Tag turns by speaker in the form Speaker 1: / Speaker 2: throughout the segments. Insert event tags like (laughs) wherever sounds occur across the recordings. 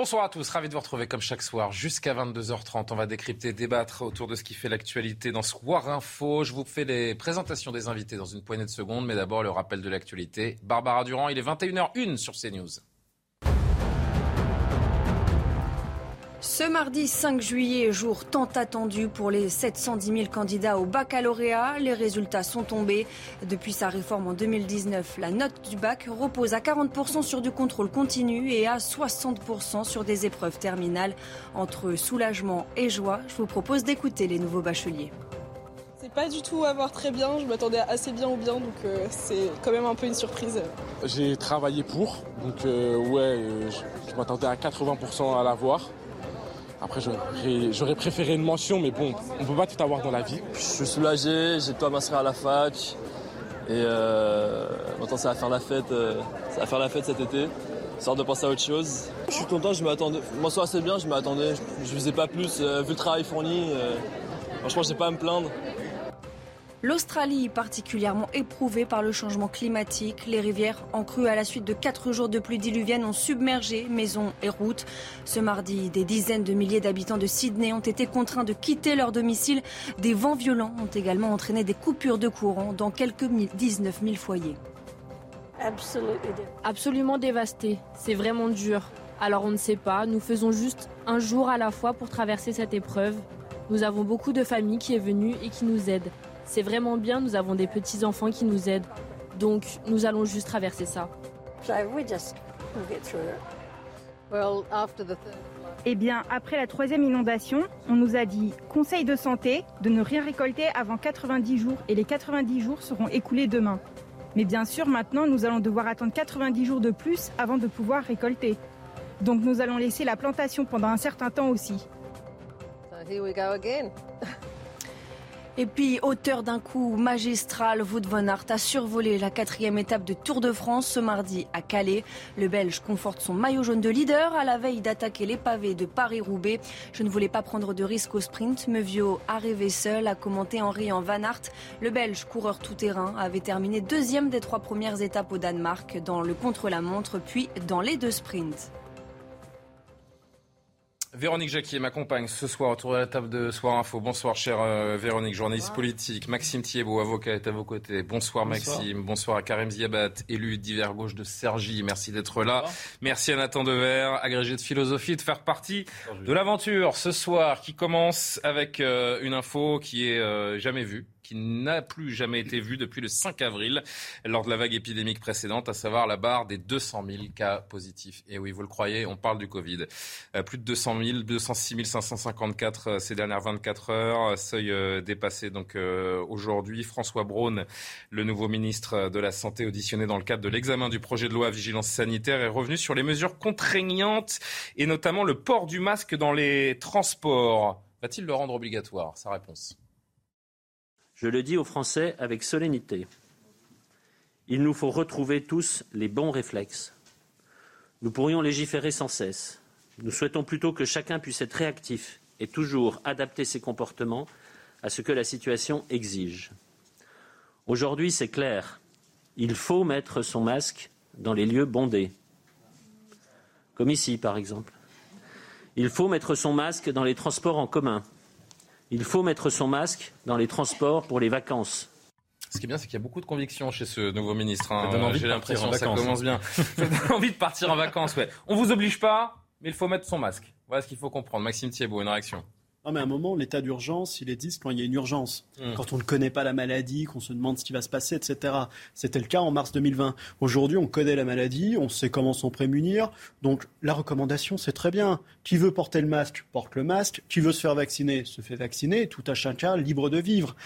Speaker 1: Bonsoir à tous, ravi de vous retrouver comme chaque soir jusqu'à 22h30. On va décrypter, débattre autour de ce qui fait l'actualité dans Soir Info. Je vous fais les présentations des invités dans une poignée de secondes, mais d'abord le rappel de l'actualité. Barbara Durand, il est 21h01 sur CNews.
Speaker 2: Ce mardi 5 juillet, jour tant attendu pour les 710 000 candidats au baccalauréat, les résultats sont tombés. Depuis sa réforme en 2019, la note du bac repose à 40% sur du contrôle continu et à 60% sur des épreuves terminales. Entre soulagement et joie, je vous propose d'écouter les nouveaux bacheliers.
Speaker 3: C'est pas du tout à voir très bien, je m'attendais assez bien ou bien, donc euh, c'est quand même un peu une surprise.
Speaker 4: J'ai travaillé pour, donc euh, ouais, euh, je, je m'attendais à 80% à l'avoir. Après, j'aurais- préféré une mention, mais bon, on peut pas tout avoir dans la vie.
Speaker 5: Je suis soulagé, j'ai à m'inscrire à la fac. Et euh, maintenant, ça va faire la fête, euh, ça va faire la fête cet été. Histoire de penser à autre chose. Je suis content, je m'attendais. M'en sors assez bien, je m'attendais. Je, je faisais pas plus, euh, vu le travail fourni. euh, franchement, j'ai pas à me plaindre.
Speaker 2: L'Australie, particulièrement éprouvée par le changement climatique, les rivières en crue à la suite de quatre jours de pluie diluvienne ont submergé maisons et routes. Ce mardi, des dizaines de milliers d'habitants de Sydney ont été contraints de quitter leur domicile. Des vents violents ont également entraîné des coupures de courant dans quelques 19 000 foyers.
Speaker 6: Absolument dévasté. C'est vraiment dur. Alors on ne sait pas, nous faisons juste un jour à la fois pour traverser cette épreuve. Nous avons beaucoup de familles qui est venue et qui nous aident. C'est vraiment bien, nous avons des petits-enfants qui nous aident. Donc nous allons juste traverser ça.
Speaker 7: Eh bien, après la troisième inondation, on nous a dit conseil de santé de ne rien récolter avant 90 jours et les 90 jours seront écoulés demain. Mais bien sûr, maintenant, nous allons devoir attendre 90 jours de plus avant de pouvoir récolter. Donc nous allons laisser la plantation pendant un certain temps aussi. (laughs)
Speaker 2: Et puis, auteur d'un coup magistral, Wout van Aert a survolé la quatrième étape de Tour de France ce mardi à Calais. Le Belge conforte son maillot jaune de leader à la veille d'attaquer les pavés de Paris-Roubaix. Je ne voulais pas prendre de risque au sprint. Meuvio arrivé seul, a commenté en riant Van Aert. Le Belge, coureur tout-terrain, avait terminé deuxième des trois premières étapes au Danemark dans le contre-la-montre, puis dans les deux sprints.
Speaker 1: Véronique Jacquier m'accompagne ce soir autour de la table de Soir Info. Bonsoir, chère euh, Véronique, journaliste politique. Maxime Thiebaud, avocat, est à vos côtés. Bonsoir, Maxime. Bonsoir à Karim Ziabat, élu d'hiver gauche de Sergi. Merci d'être là. Merci à Nathan Dever, agrégé de philosophie, de faire partie de l'aventure ce soir qui commence avec euh, une info qui est euh, jamais vue qui n'a plus jamais été vue depuis le 5 avril lors de la vague épidémique précédente, à savoir la barre des 200 000 cas positifs. Et oui, vous le croyez, on parle du Covid. Euh, plus de 200 000, 206 554 euh, ces dernières 24 heures, seuil euh, dépassé donc euh, aujourd'hui. François Braun, le nouveau ministre de la Santé auditionné dans le cadre de l'examen du projet de loi vigilance sanitaire, est revenu sur les mesures contraignantes et notamment le port du masque dans les transports. Va-t-il le rendre obligatoire Sa réponse?
Speaker 8: Je le dis aux Français avec solennité. Il nous faut retrouver tous les bons réflexes. Nous pourrions légiférer sans cesse. Nous souhaitons plutôt que chacun puisse être réactif et toujours adapter ses comportements à ce que la situation exige. Aujourd'hui, c'est clair. Il faut mettre son masque dans les lieux bondés. Comme ici, par exemple. Il faut mettre son masque dans les transports en commun. Il faut mettre son masque dans les transports pour les vacances.
Speaker 1: Ce qui est bien, c'est qu'il y a beaucoup de convictions chez ce nouveau ministre. hein. J'ai l'impression que ça
Speaker 9: vacances.
Speaker 1: commence bien. Ça donne envie de partir en vacances, ouais. On vous oblige pas, mais il faut mettre son masque. Voilà ce qu'il faut comprendre. Maxime Thiebaud, une réaction.
Speaker 9: Non, mais à un moment, l'état d'urgence, il existe quand il y a une urgence.
Speaker 1: Mm.
Speaker 9: Quand on ne connaît pas la maladie, qu'on se demande ce qui va se passer, etc. C'était le cas en mars 2020. Aujourd'hui, on connaît la maladie, on sait comment s'en prémunir. Donc, la recommandation, c'est très bien. Qui veut porter le masque, porte le masque. Qui veut se faire vacciner, se fait vacciner. Tout à chacun libre de vivre.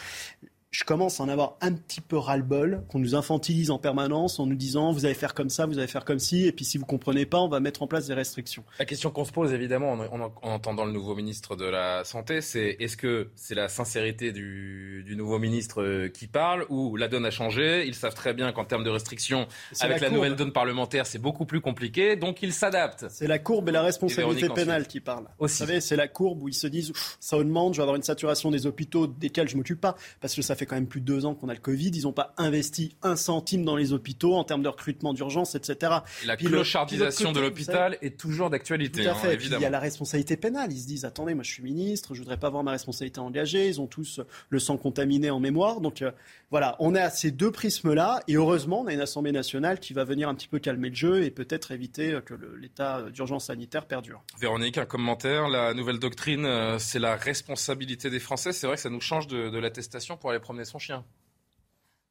Speaker 9: Je commence à en avoir un petit peu ras-le-bol, qu'on nous infantilise en permanence en nous disant vous allez faire comme ça, vous allez faire comme ci, et puis si vous comprenez pas, on va mettre en place des restrictions.
Speaker 1: La question qu'on se pose évidemment en, entendant le nouveau ministre de la Santé, c'est est-ce que c'est la sincérité du, nouveau ministre euh, qui parle ou la donne a changé? Ils savent très bien qu'en termes de restrictions, avec la, nouvelle donne parlementaire, c'est beaucoup plus compliqué, donc ils s'adaptent.
Speaker 9: C'est la courbe et la responsabilité pénale qui parlent. Vous savez, c'est la courbe où ils se disent ça augmente, je vais avoir une saturation des hôpitaux desquels je m'occupe pas, parce que ça fait quand même plus de deux ans qu'on a le Covid. Ils n'ont pas investi un centime dans les hôpitaux en termes de recrutement d'urgence, etc.
Speaker 1: la clochardisation de l'hôpital est toujours d'actualité.
Speaker 9: Hein, fait. il y a la responsabilité pénale. Ils se disent attendez, moi je suis ministre, je voudrais pas voir ma responsabilité engagée. Ils ont tous le sang contaminé en mémoire. Donc euh, voilà, on est à ces deux prismes-là. Et heureusement, on a une Assemblée nationale qui va venir un petit peu calmer le jeu et peut-être éviter que l'état d'urgence sanitaire perdure.
Speaker 1: Véronique, un commentaire. La nouvelle doctrine, euh, c'est la responsabilité des Français. C'est vrai que ça nous change de, de l'attestation pour aller promener son chien.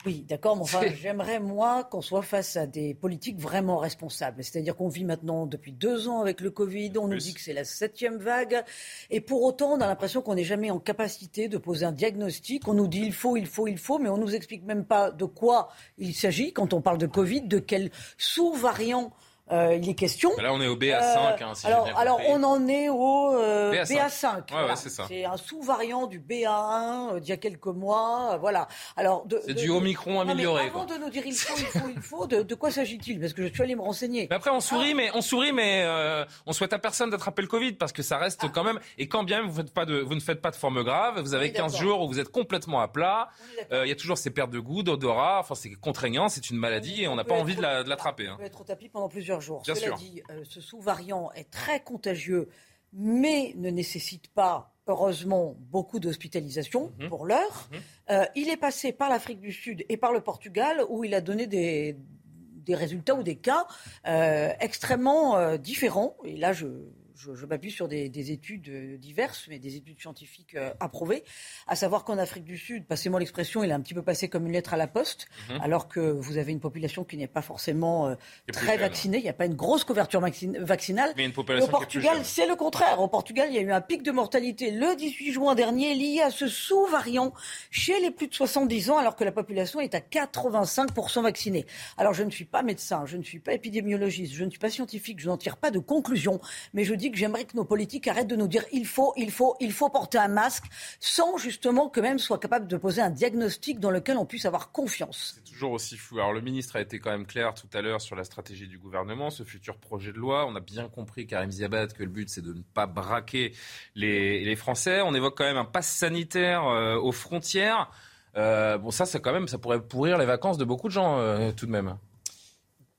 Speaker 10: Oui, d'accord, mais enfin, j'aimerais, moi, qu'on soit face à des politiques vraiment responsables. C'est-à-dire qu'on vit maintenant depuis deux ans avec le Covid, on nous dit que c'est la septième vague, et pour autant, on a l'impression qu'on n'est jamais en capacité de poser un diagnostic. On nous dit il faut, il faut, il faut, mais on nous explique même pas de quoi il s'agit quand on parle de Covid, de quel sous-variant euh, il est question.
Speaker 1: là, on est au BA5. Hein,
Speaker 10: si alors, alors, on en est au euh, BA5. c'est un sous-variant du BA1 euh, d'il y a quelques mois. voilà.
Speaker 1: Alors, c'est du Omicron amélioré.
Speaker 10: avant de nous dire il faut, il faut, il faut, de, quoi s'agit-il? Parce que je suis allé me renseigner.
Speaker 1: Mais après, on sourit, ah. mais on sourit, mais on souhaite à personne d'attraper le Covid parce que ça reste ah. quand même. Et quand bien vous, faites pas de, vous ne faites pas de forme grave, vous avez 15 jours où vous êtes complètement à plat. Il y a toujours ces pertes de goût, d'odorat. Enfin, c'est contraignant, c'est une maladie et on n'a pas envie de l'attraper.
Speaker 10: On peut être au tapis pendant plusieurs jours. Cela dit, euh, ce sous-variant est très contagieux, mais ne nécessite pas, heureusement, beaucoup d'hospitalisation mhm. pour l'heure. Mhm. Euh, il est passé par l'Afrique du Sud et par le Portugal, où il a donné des, résultats ou des cas euh, extrêmement différents. Et là, je je, m'appuie sur des, études euh, diverses, mais des études scientifiques euh, approuvées, à savoir qu'en Afrique du Sud, passez-moi l'expression, il est un petit peu passé comme une lettre à la poste, mhm. alors que vous avez une population qui n'est pas forcément euh, très vaccinée, il n'y a pas une grosse couverture vaccinale.
Speaker 1: Mais une
Speaker 10: population au Portugal, c'est le contraire. Au Portugal, il y a eu un pic de mortalité le 18 juin dernier lié à ce sous-variant chez les plus de 70 ans, alors que la population est à 85% vaccinée. Alors je ne suis pas médecin, je ne suis pas épidémiologiste, je ne suis pas scientifique, je n'en tire pas de conclusion, mais je dis j'aimerais que nos politiques arrêtent de nous dire il faut, il faut, il faut porter un masque, sans justement que même soit capable de poser un diagnostic dans lequel on puisse avoir confiance.
Speaker 1: C'est toujours aussi fou. Alors le ministre a été quand même clair tout à l'heure sur la stratégie du gouvernement, ce futur projet de loi. On a bien compris, Karim Ziabat, que le but c'est de ne pas braquer les, Français. On évoque quand même un pass sanitaire euh, aux frontières. Euh, bon, ça, ça quand même, ça pourrait pourrir les vacances de beaucoup de gens euh, tout de même.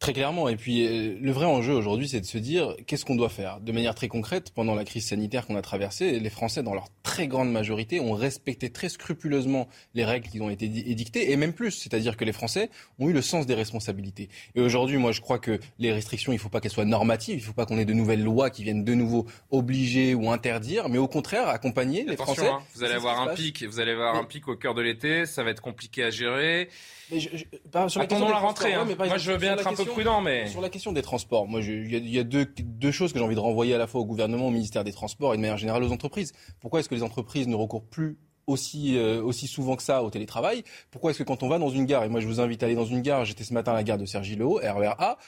Speaker 11: Très clairement. Et puis, euh, le vrai enjeu aujourd'hui, c'est de se dire qu'est-ce qu'on doit faire? De manière très concrète, pendant la crise sanitaire qu'on a traversée, les Français, dans leur très grande majorité, ont respecté très scrupuleusement les règles qui ont été édictées, et même plus. C'est-à-dire que les Français ont eu le sens des responsabilités. Et aujourd'hui, moi, je crois que les restrictions, il ne faut pas qu'elles soient normatives. Il ne faut pas qu'on ait de nouvelles lois qui viennent de nouveau obliger ou interdire, mais au contraire, accompagner les Français. Hein,
Speaker 1: vous allez avoir un pic. Vous allez avoir un pic au cœur de l'été. Ça va être compliqué à gérer.
Speaker 11: Mais je, sur
Speaker 1: Attendons la rentrée. Hein. moi, je veux bien être un peu prudent, mais
Speaker 11: sur la question des transports, moi, il y a, deux, deux, choses que j'ai envie de renvoyer à la fois au gouvernement, au ministère des Transports et de manière générale aux entreprises. Pourquoi est-ce que les entreprises ne recourent plus aussi, euh, aussi souvent que ça au télétravail? Pourquoi est-ce que quand on va dans une gare, et moi je vous invite à aller dans une gare, j'étais ce matin à la gare de Sergi-le-Haut, RERA,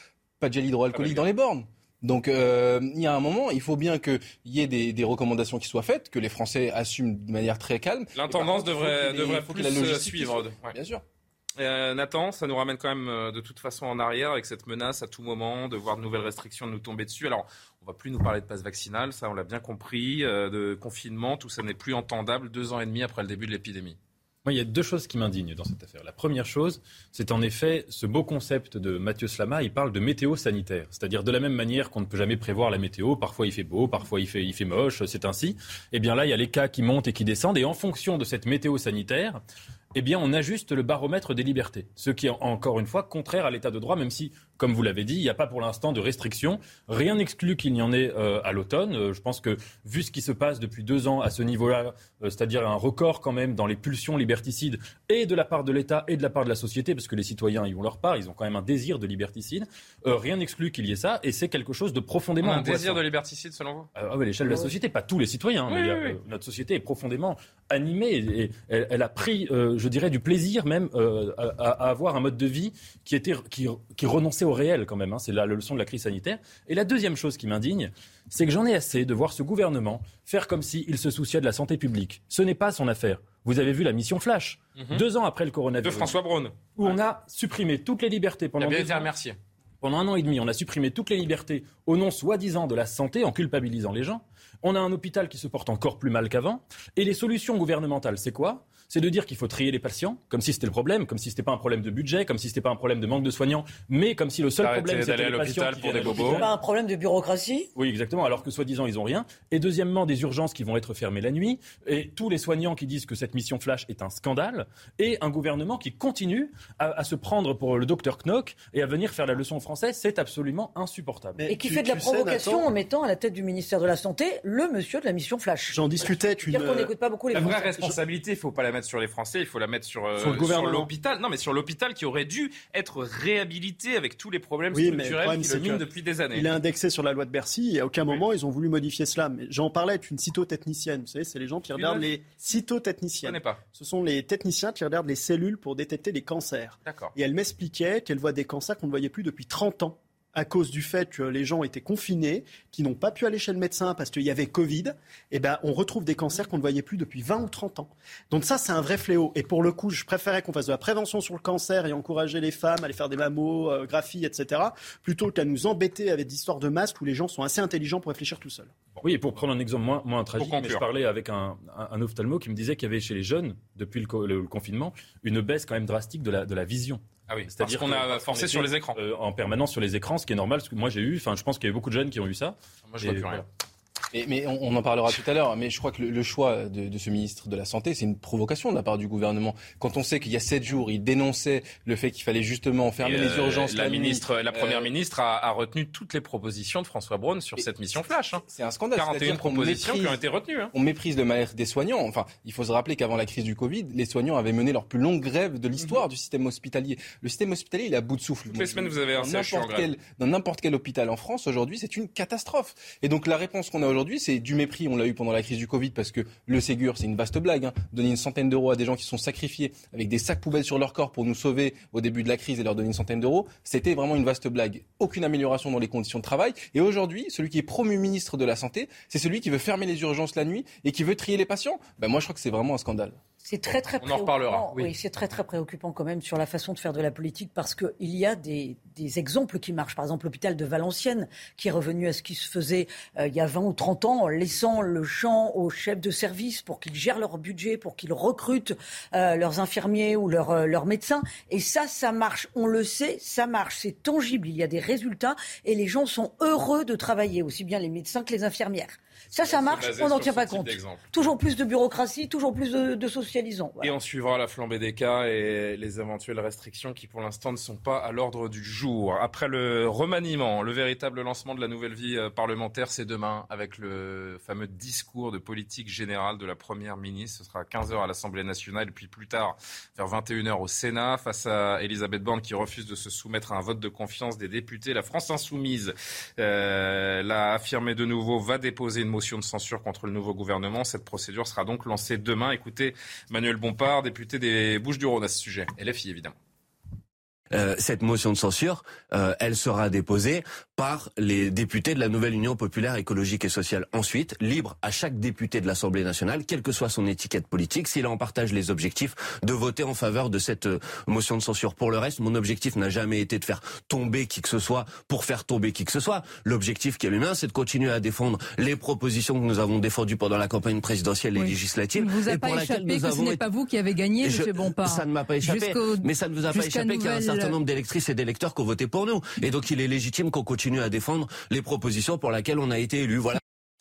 Speaker 11: pas de gel hydroalcoolique ah bah dans les bornes donc euh, il y a un moment, il faut bien qu'il y ait des, des, recommandations qui soient faites, que les Français assument de manière très calme.
Speaker 1: L'intendance devrait, devrait plus la suivre.
Speaker 11: Bien sûr.
Speaker 1: Euh, Nathan, ça nous ramène quand même euh, de toute façon en arrière avec cette menace à tout moment de voir de nouvelles restrictions nous tomber dessus. Alors, on va plus nous parler de passe vaccinal, ça on l'a bien compris, euh, de confinement, tout ça n'est plus entendable deux ans et demi après le début de l'épidémie.
Speaker 12: Moi, il y a deux choses qui m'indignent dans cette affaire. La première chose, c'est en effet ce beau concept de Mathieu Slama, il parle de météo sanitaire. C'est-à-dire de la même manière qu'on ne peut jamais prévoir la météo, parfois il fait beau, parfois il fait, il fait moche, c'est ainsi. Eh bien là, il y a les cas qui montent et qui descendent, et en fonction de cette météo sanitaire, eh bien, on ajuste le baromètre des libertés. Ce qui est encore une fois contraire à l'état de droit, même si comme vous l'avez dit, il n'y a pas pour l'instant de restrictions. Rien n'exclut qu'il n'y en ait euh, à l'automne. Euh, je pense que, vu ce qui se passe depuis deux ans à ce niveau-là, euh, c'est-à-dire un record quand même dans les pulsions liberticides, et de la part de l'État et de la part de la société, parce que les citoyens y ont leur part, ils ont quand même un désir de liberticide, rien n'exclut qu'il y ait ça, et c'est quelque chose de profondément.
Speaker 1: Un désir de liberticide, selon vous?
Speaker 12: Ah oui, l'échelle de la société, pas tous les citoyens, mais notre société est profondément animée, et, elle, a pris, je dirais, du plaisir même à, avoir un mode de vie qui, était, qui, qui renonçait au réel quand même. Hein. c'est la, leçon de la crise sanitaire. Et la deuxième chose qui m'indigne, c'est que j'en ai assez de voir ce gouvernement faire comme s'il se souciait de la santé publique. Ce n'est pas son affaire. Vous avez vu la mission Flash, mhm. deux ans après le coronavirus.
Speaker 1: De François Braun.
Speaker 12: Où on a supprimé toutes les libertés pendant. Pendant un an et demi, on a supprimé toutes les libertés au nom soi-disant de la santé en culpabilisant les gens. On a un hôpital qui se porte encore plus mal qu'avant. Et les solutions gouvernementales, c'est quoi? C'est de dire qu'il faut trier les patients, comme si c'était le problème, comme si c'était pas un problème de budget, comme si c'était pas un problème de manque de soignants, mais comme si le seul problème c'était les patients
Speaker 1: pour des bobos.
Speaker 10: pas un problème de bureaucratie?
Speaker 12: Oui, exactement. Alors que soi-disant ils ont rien. Et deuxièmement, des urgences qui vont être fermées la nuit, et tous les soignants qui disent que cette mission flash est un scandale, et un gouvernement qui continue à, se prendre pour le docteur Knock et à venir faire la leçon français, c'est absolument insupportable.
Speaker 10: et qui fait de la provocation en mettant à la tête du ministère de la Santé le monsieur de la mission flash?
Speaker 9: J'en discutais.
Speaker 10: Tu dire qu'on n'écoute pas beaucoup les
Speaker 1: La vraie responsabilité, il faut pas la mettre sur les Français, il faut la mettre sur, euh, sur l'hôpital. Non, mais sur l'hôpital qui aurait dû être réhabilité avec tous les problèmes structurels qui le minent depuis des années.
Speaker 9: Il est indexé sur la loi de Bercy et à aucun moment ils ont voulu modifier cela. Mais j'en parlais avec une cytotechnicienne. Vous savez, c'est les gens qui regardent les cytotechniciens.
Speaker 1: pas.
Speaker 9: Ce sont les techniciens qui regardent les cellules pour détecter les cancers. Et elle m'expliquait qu'elle voit des cancers qu'on ne voyait plus depuis 30 ans à cause du fait que les gens étaient confinés, qui n'ont pas pu aller chez le médecin parce qu'il y avait Covid, eh ben, on retrouve des cancers qu'on ne voyait plus depuis 20 ou 30 ans. Donc ça, c'est un vrai fléau. Et pour le coup, je préférais qu'on fasse de la prévention sur le cancer et encourager les femmes à aller faire des mammographies, etc., plutôt qu'à nous embêter avec des histoires de masques où les gens sont assez intelligents pour réfléchir tout seuls.
Speaker 12: Oui, et pour prendre un exemple moins, moins tragique, mais je parlais avec un, un, ophtalmo qui me disait qu'il y avait chez les jeunes, depuis le, confinement, une baisse quand même drastique de la, de la vision.
Speaker 1: Ah oui, c'est-à-dire qu'on a forcé sur les écrans.
Speaker 12: Euh, en permanence sur les écrans, ce qui est normal, parce que moi j'ai eu, enfin je pense qu'il y a beaucoup de jeunes qui ont eu ça.
Speaker 1: Moi je vois plus rien.
Speaker 11: Mais, on, en parlera tout à l'heure, mais je crois que le, choix de, ce ministre de la Santé, c'est une provocation de la part du gouvernement. Quand on sait qu'il y a sept jours, il dénonçait le fait qu'il fallait justement fermer les euh, urgences.
Speaker 1: La, ministre, la première euh, ministre a, retenu toutes les propositions de François Braun sur cette mission flash. Hein.
Speaker 11: C'est un scandale.
Speaker 1: 41 propositions qui ont été retenues. Hein.
Speaker 11: On méprise le mal des soignants. Enfin, il faut se rappeler qu'avant la crise du Covid, les soignants avaient mené leur plus longue grève de l'histoire mhm. du système hospitalier. Le système hospitalier, il est à bout de souffle.
Speaker 1: Toutes les semaines, vous avez un
Speaker 11: n'importe quel, Dans n'importe quel hôpital en France, aujourd'hui, c'est une catastrophe. Et donc la réponse qu'on a aujourd'hui, c'est du mépris on l'a eu pendant la crise du Covid parce que le Ségur, c'est une vaste blague. Hein. Donner une centaine d'euros à des gens qui sont sacrifiés avec des sacs poubelles sur leur corps pour nous sauver au début de la crise et leur donner une centaine d'euros, c'était vraiment une vaste blague. Aucune amélioration dans les conditions de travail. Et aujourd'hui, celui qui est promu ministre de la Santé, c'est celui qui veut fermer les urgences la nuit et qui veut trier les patients. Ben moi, je crois que c'est vraiment un scandale.
Speaker 10: C'est très très
Speaker 1: On en reparlera.
Speaker 10: Oui, c'est très très préoccupant quand même sur la façon de faire de la politique parce qu'il y a des, exemples qui marchent. Par exemple, l'hôpital de Valenciennes qui est revenu à ce qui se faisait euh, il y a 20 ou 30 ans en laissant le champ aux chefs de service pour qu'ils gèrent leur budget, pour qu'ils recrutent euh, leurs infirmiers ou leurs, euh, leurs médecins. Et ça, ça marche. On le sait, ça marche. C'est tangible. Il y a des résultats et les gens sont heureux de travailler, aussi bien les médecins que les infirmières. Ça, ça marche, on n'en tient pas compte. Toujours plus de bureaucratie, toujours plus de, socialisant.
Speaker 1: Et on suivra la flambée des cas et les éventuelles restrictions qui, pour l'instant, ne sont pas à l'ordre du jour. Après le remaniement, le véritable lancement de la nouvelle vie euh, parlementaire, c'est demain, avec le fameux discours de politique générale de la Première ministre. Ce sera à 15h à l'Assemblée nationale, puis plus tard, vers 21h au Sénat, face à Elisabeth Borne qui refuse de se soumettre à un vote de confiance des députés. La France insoumise euh, l'a affirmé de nouveau, va déposer une motion de censure contre le nouveau gouvernement. Cette procédure sera donc lancée demain. Écoutez Manuel Bompard, député des Bouches-du-Rhône à ce sujet. LFI évidemment.
Speaker 13: Euh, cette motion de censure, euh, elle sera déposée par les députés de la nouvelle Union populaire écologique et sociale. Ensuite, libre à chaque député de l'Assemblée nationale, quelle que soit son étiquette politique, s'il en partage les objectifs, de voter en faveur de cette euh, motion de censure. Pour le reste, mon objectif n'a jamais été de faire tomber qui que ce soit pour faire tomber qui que ce soit. L'objectif qui est le mien, c'est de continuer à défendre les propositions que nous avons défendues pendant la campagne présidentielle et législative.
Speaker 14: Vous et
Speaker 13: pour
Speaker 14: pas échappé que ce n'est pas vous qui avez gagné, M. Bompard.
Speaker 13: Ça ne m'a pas échappé, mais ça ne vous a pas échappé qu'il y a un certain nombre d'électrices et d'électeurs qui ont voté pour nous. Et donc il est légitime qu'on continue à défendre les propositions pour lesquelles on a été élu. Voilà.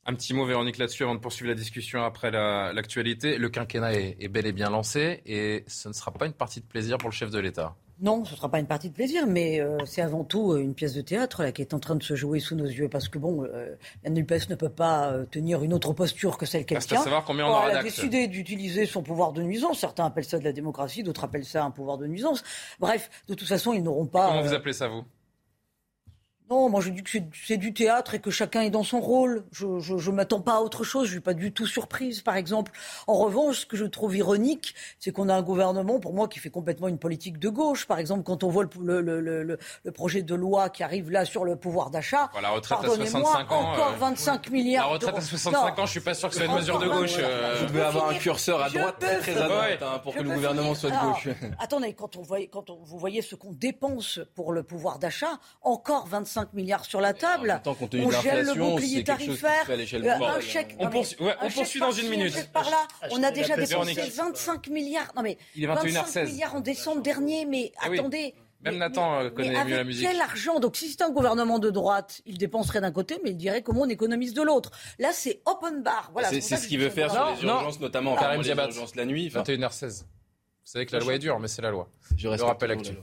Speaker 1: Un petit mot, Véronique, là-dessus, avant de poursuivre la discussion après l'actualité. le quinquennat est, bel et bien lancé et ce ne sera pas une partie de plaisir pour le chef de l'État.
Speaker 10: Non, ce ne sera pas une partie de plaisir, mais euh, c'est avant tout euh, une pièce de théâtre là, qui est en train de se jouer sous nos yeux. Parce que bon, euh, la NUPES ne peut pas tenir une autre posture que celle qu'elle tient.
Speaker 1: savoir combien on
Speaker 10: Elle a décidé d'utiliser son pouvoir de nuisance. Certains appellent ça de la démocratie, d'autres appellent ça un pouvoir de nuisance. Bref, de toute façon, ils n'auront pas.
Speaker 1: comment vous appelez ça, vous?
Speaker 10: Non, moi je dis que c'est du théâtre et que chacun est dans son rôle. Je ne m'attends pas à autre chose, je suis pas du tout surprise, par exemple. En revanche, ce que je trouve ironique, c'est qu'on a un gouvernement, pour moi, qui fait complètement une politique de gauche. Par exemple, quand on voit le, le, le, le projet de loi qui arrive là sur le pouvoir d'achat,
Speaker 1: la retraite à 65 ans,
Speaker 10: encore 25 euh, milliards.
Speaker 1: La retraite à 65 ans, je suis pas sûr que ce soit une mesure de gauche.
Speaker 11: Euh. Vous devez avoir un curseur à droite très très à droite hein, pour que le gouvernement soit de gauche.
Speaker 10: attendez, quand, on voit, quand on, vous voyez ce qu'on dépense pour le pouvoir d'achat, encore 25 milliards sur la table. on gèle le bouclier tarifaire,
Speaker 1: un chèque. On, poursuit, dans une minute.
Speaker 10: Par là, on a déjà dépensé 25 milliards. Non mais Il est 25 milliards en décembre dernier. Mais eh attendez.
Speaker 1: Même Nathan euh, connaît mieux la musique.
Speaker 10: Quel argent? Donc, si c'était un gouvernement de droite, il dépenserait d'un côté, mais il dirait comment on économise de l'autre. Là, c'est open bar. Voilà,
Speaker 11: c'est ce qu'il veut faire sur les urgences, notamment
Speaker 1: les urgences la nuit. 21h16. Vous savez que la loi est dure, mais c'est la loi. Je le rappelle actuel.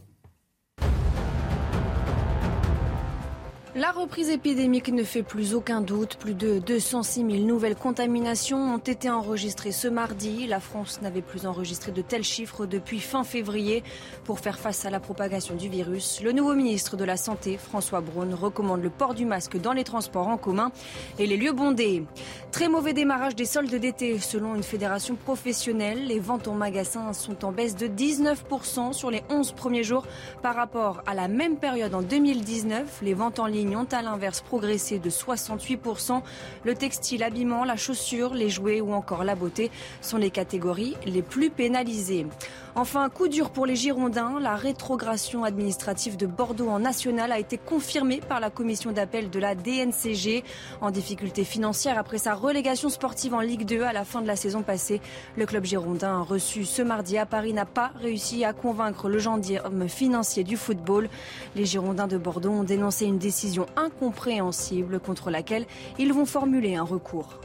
Speaker 2: La reprise épidémique ne fait plus aucun doute. Plus de 206 000 nouvelles contaminations ont été enregistrées ce mardi. La France n'avait plus enregistré de tels chiffres depuis fin février. Pour faire face à la propagation du virus, le nouveau ministre de la Santé, François Braun, recommande le port du masque dans les transports en commun et les lieux bondés. Très mauvais démarrage des soldes d'été. Selon une fédération professionnelle, les ventes en magasin sont en baisse de 19% sur les 11 premiers jours par rapport à la même période en 2019. Les ventes en ligne ont à l'inverse progressé de 68%. Le textile, l'habillement, la chaussure, les jouets ou encore la beauté sont les catégories les plus pénalisées. Enfin, coup dur pour les Girondins. La rétrogradation administrative de Bordeaux en national a été confirmée par la commission d'appel de la DNCG. En difficulté financière après sa relégation sportive en Ligue 2 à la fin de la saison passée, le club girondin reçu ce mardi à Paris n'a pas réussi à convaincre le gendarme financier du football. Les Girondins de Bordeaux ont dénoncé une décision incompréhensible contre laquelle ils vont formuler un recours.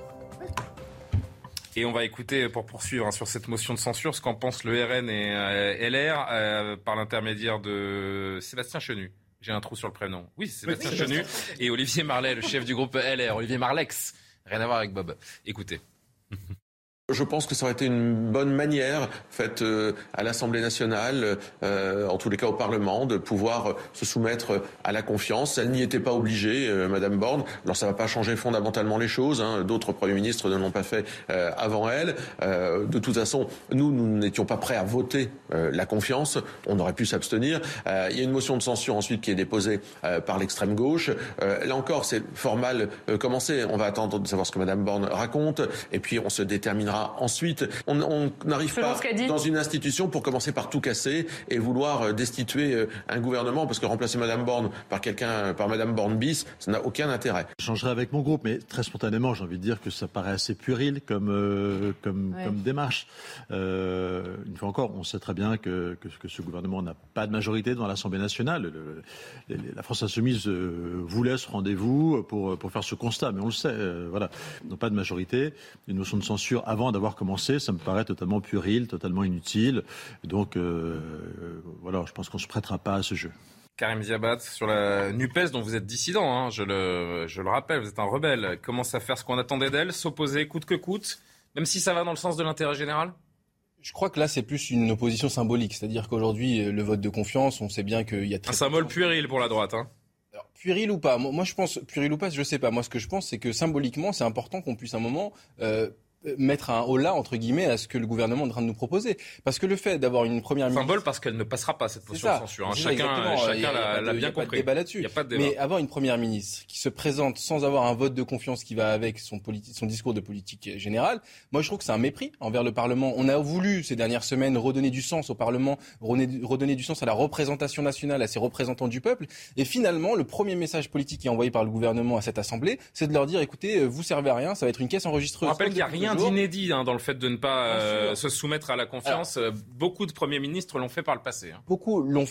Speaker 1: Et on va écouter, pour poursuivre hein, sur cette motion de censure, ce qu'en pensent le RN et euh, LR euh, par l'intermédiaire de Sébastien Chenu. J'ai un trou sur le prénom. Oui, Sébastien Chenu. Et Olivier Marlet, le chef du groupe LR. Olivier Marlex. Rien à voir avec Bob. Écoutez.
Speaker 15: Je pense que ça aurait été une bonne manière faite euh, à l'Assemblée nationale, euh, en tous les cas au Parlement, de pouvoir se soumettre à la confiance. Elle n'y était pas obligée, euh, Madame Borne. Alors ça ne va pas changer fondamentalement les choses. Hein. D'autres premiers ministres ne l'ont pas fait avant elle. de toute façon, nous, nous n'étions pas prêts à voter la confiance. On aurait pu s'abstenir. il y a une motion de censure ensuite qui est déposée par l'extrême gauche. là encore, c'est formal commencé. On va attendre de savoir ce que Madame Borne raconte, et puis on se déterminera ensuite. On n'arrive pas dans une institution pour commencer par tout casser et vouloir euh, destituer euh, un gouvernement parce que remplacer Madame Borne par quelqu'un, par Madame Borne bis, ça n'a aucun intérêt.
Speaker 16: Je changerai avec mon groupe, mais très spontanément, j'ai envie de dire que ça paraît assez puéril comme, euh, comme, comme démarche. une fois encore, on sait très bien que, que, ce gouvernement n'a pas de majorité dans l'Assemblée nationale. la France insoumise voulait ce rendez-vous pour, pour faire ce constat, mais on le sait. voilà, ils n'ont pas de majorité. Une notion de censure avant d'avoir commencé, ça me paraît totalement puéril, totalement inutile. Donc euh, voilà, je pense qu'on ne se prêtera pas à ce jeu.
Speaker 1: Karim Ziabat, sur la NUPES dont vous êtes dissident, hein, je, le, je le rappelle, vous êtes un rebelle, commence à faire ce qu'on attendait d'elle, s'opposer coûte que coûte, même si ça va dans le sens de l'intérêt général?
Speaker 11: Je crois que là, c'est plus une opposition symbolique. C'est-à-dire qu'aujourd'hui, le vote de confiance, on sait bien qu'il y a très.
Speaker 1: Un symbole puéril pour la droite. Hein.
Speaker 11: puéril ou pas? Moi, je pense, puéril ou pas, je sais pas. Moi, ce que je pense, c'est que symboliquement, c'est important qu'on puisse un moment euh, mettre un holà entre guillemets à ce que le gouvernement est en train de nous proposer. Parce que le fait d'avoir une première
Speaker 1: ministre... Symbole parce qu'elle ne passera pas cette motion de censure. Hein. Chacun, chacun l'a bien compris.
Speaker 11: Débat là-dessus. Mais avoir une première ministre qui se présente sans avoir un vote de confiance qui va avec son, son discours de politique générale, moi je trouve que c'est un mépris envers le Parlement. On a voulu ces dernières semaines redonner du sens au Parlement, redonner du sens à la représentation nationale, à ses représentants du peuple. Et finalement, le premier message politique qui est envoyé par le gouvernement à cette assemblée, c'est de leur dire écoutez, vous servez à rien, ça va être une caisse enregistreuse.
Speaker 1: On rappelle qu'il n'y a rien d'inédit hein, dans le fait de ne pas euh, se soumettre à la confiance. Euh, beaucoup de premiers ministres l'ont fait par le passé. Hein.
Speaker 11: Beaucoup l'ont.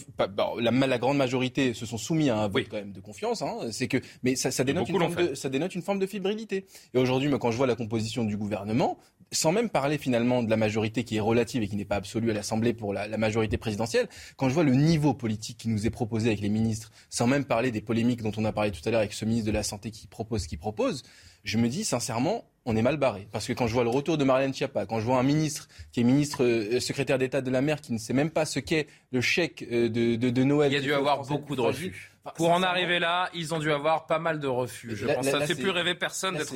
Speaker 11: la, la, grande majorité se sont soumis à un vote quand même de confiance. Hein. C'est que, mais ça, ça dénote une forme de, ça dénote une forme de fébrilité. Et aujourd'hui, quand je vois la composition du gouvernement, sans même parler finalement de la majorité qui est relative et qui n'est pas absolue à l'Assemblée pour la, la, majorité présidentielle, quand je vois le niveau politique qui nous est proposé avec les ministres, sans même parler des polémiques dont on a parlé tout à l'heure avec ce ministre de la Santé qui propose ce qu'il propose, je me dis sincèrement, on est mal barré. Parce que quand je vois le retour de Marlène Schiappa, quand je vois un ministre qui est ministre euh, secrétaire d'État de la mer qui ne sait même pas ce qu'est le chèque euh, de, de, de, Noël.
Speaker 1: Il y a dû avoir beaucoup de refus. Pour en arriver là, ils ont dû avoir pas mal de refus. Je pense ça ne fait plus rêver personne d'être.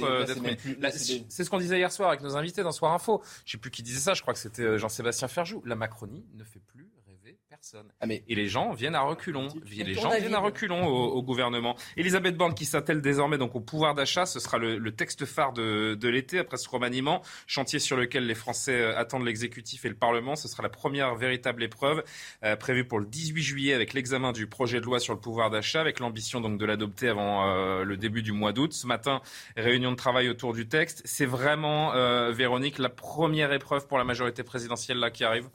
Speaker 1: C'est ce qu'on disait hier soir avec nos invités dans Soir Info. Je sais plus qui disait ça. Je crois que c'était euh, Jean-Sébastien Ferjou. La Macronie ne fait plus ah, et les gens viennent à reculons. Les gens viennent à reculons au, gouvernement. Elisabeth Borne qui s'attelle désormais donc au pouvoir d'achat, ce sera le, texte phare de, l'été après ce remaniement, chantier sur lequel les Français euh, attendent l'exécutif et le Parlement. Ce sera la première véritable épreuve euh, prévue pour le 18 juillet avec l'examen du projet de loi sur le pouvoir d'achat, avec l'ambition donc de l'adopter avant euh, le début du mois d'août. Ce matin, réunion de travail autour du texte. C'est vraiment, Véronique, la première épreuve pour la majorité présidentielle là qui arrive?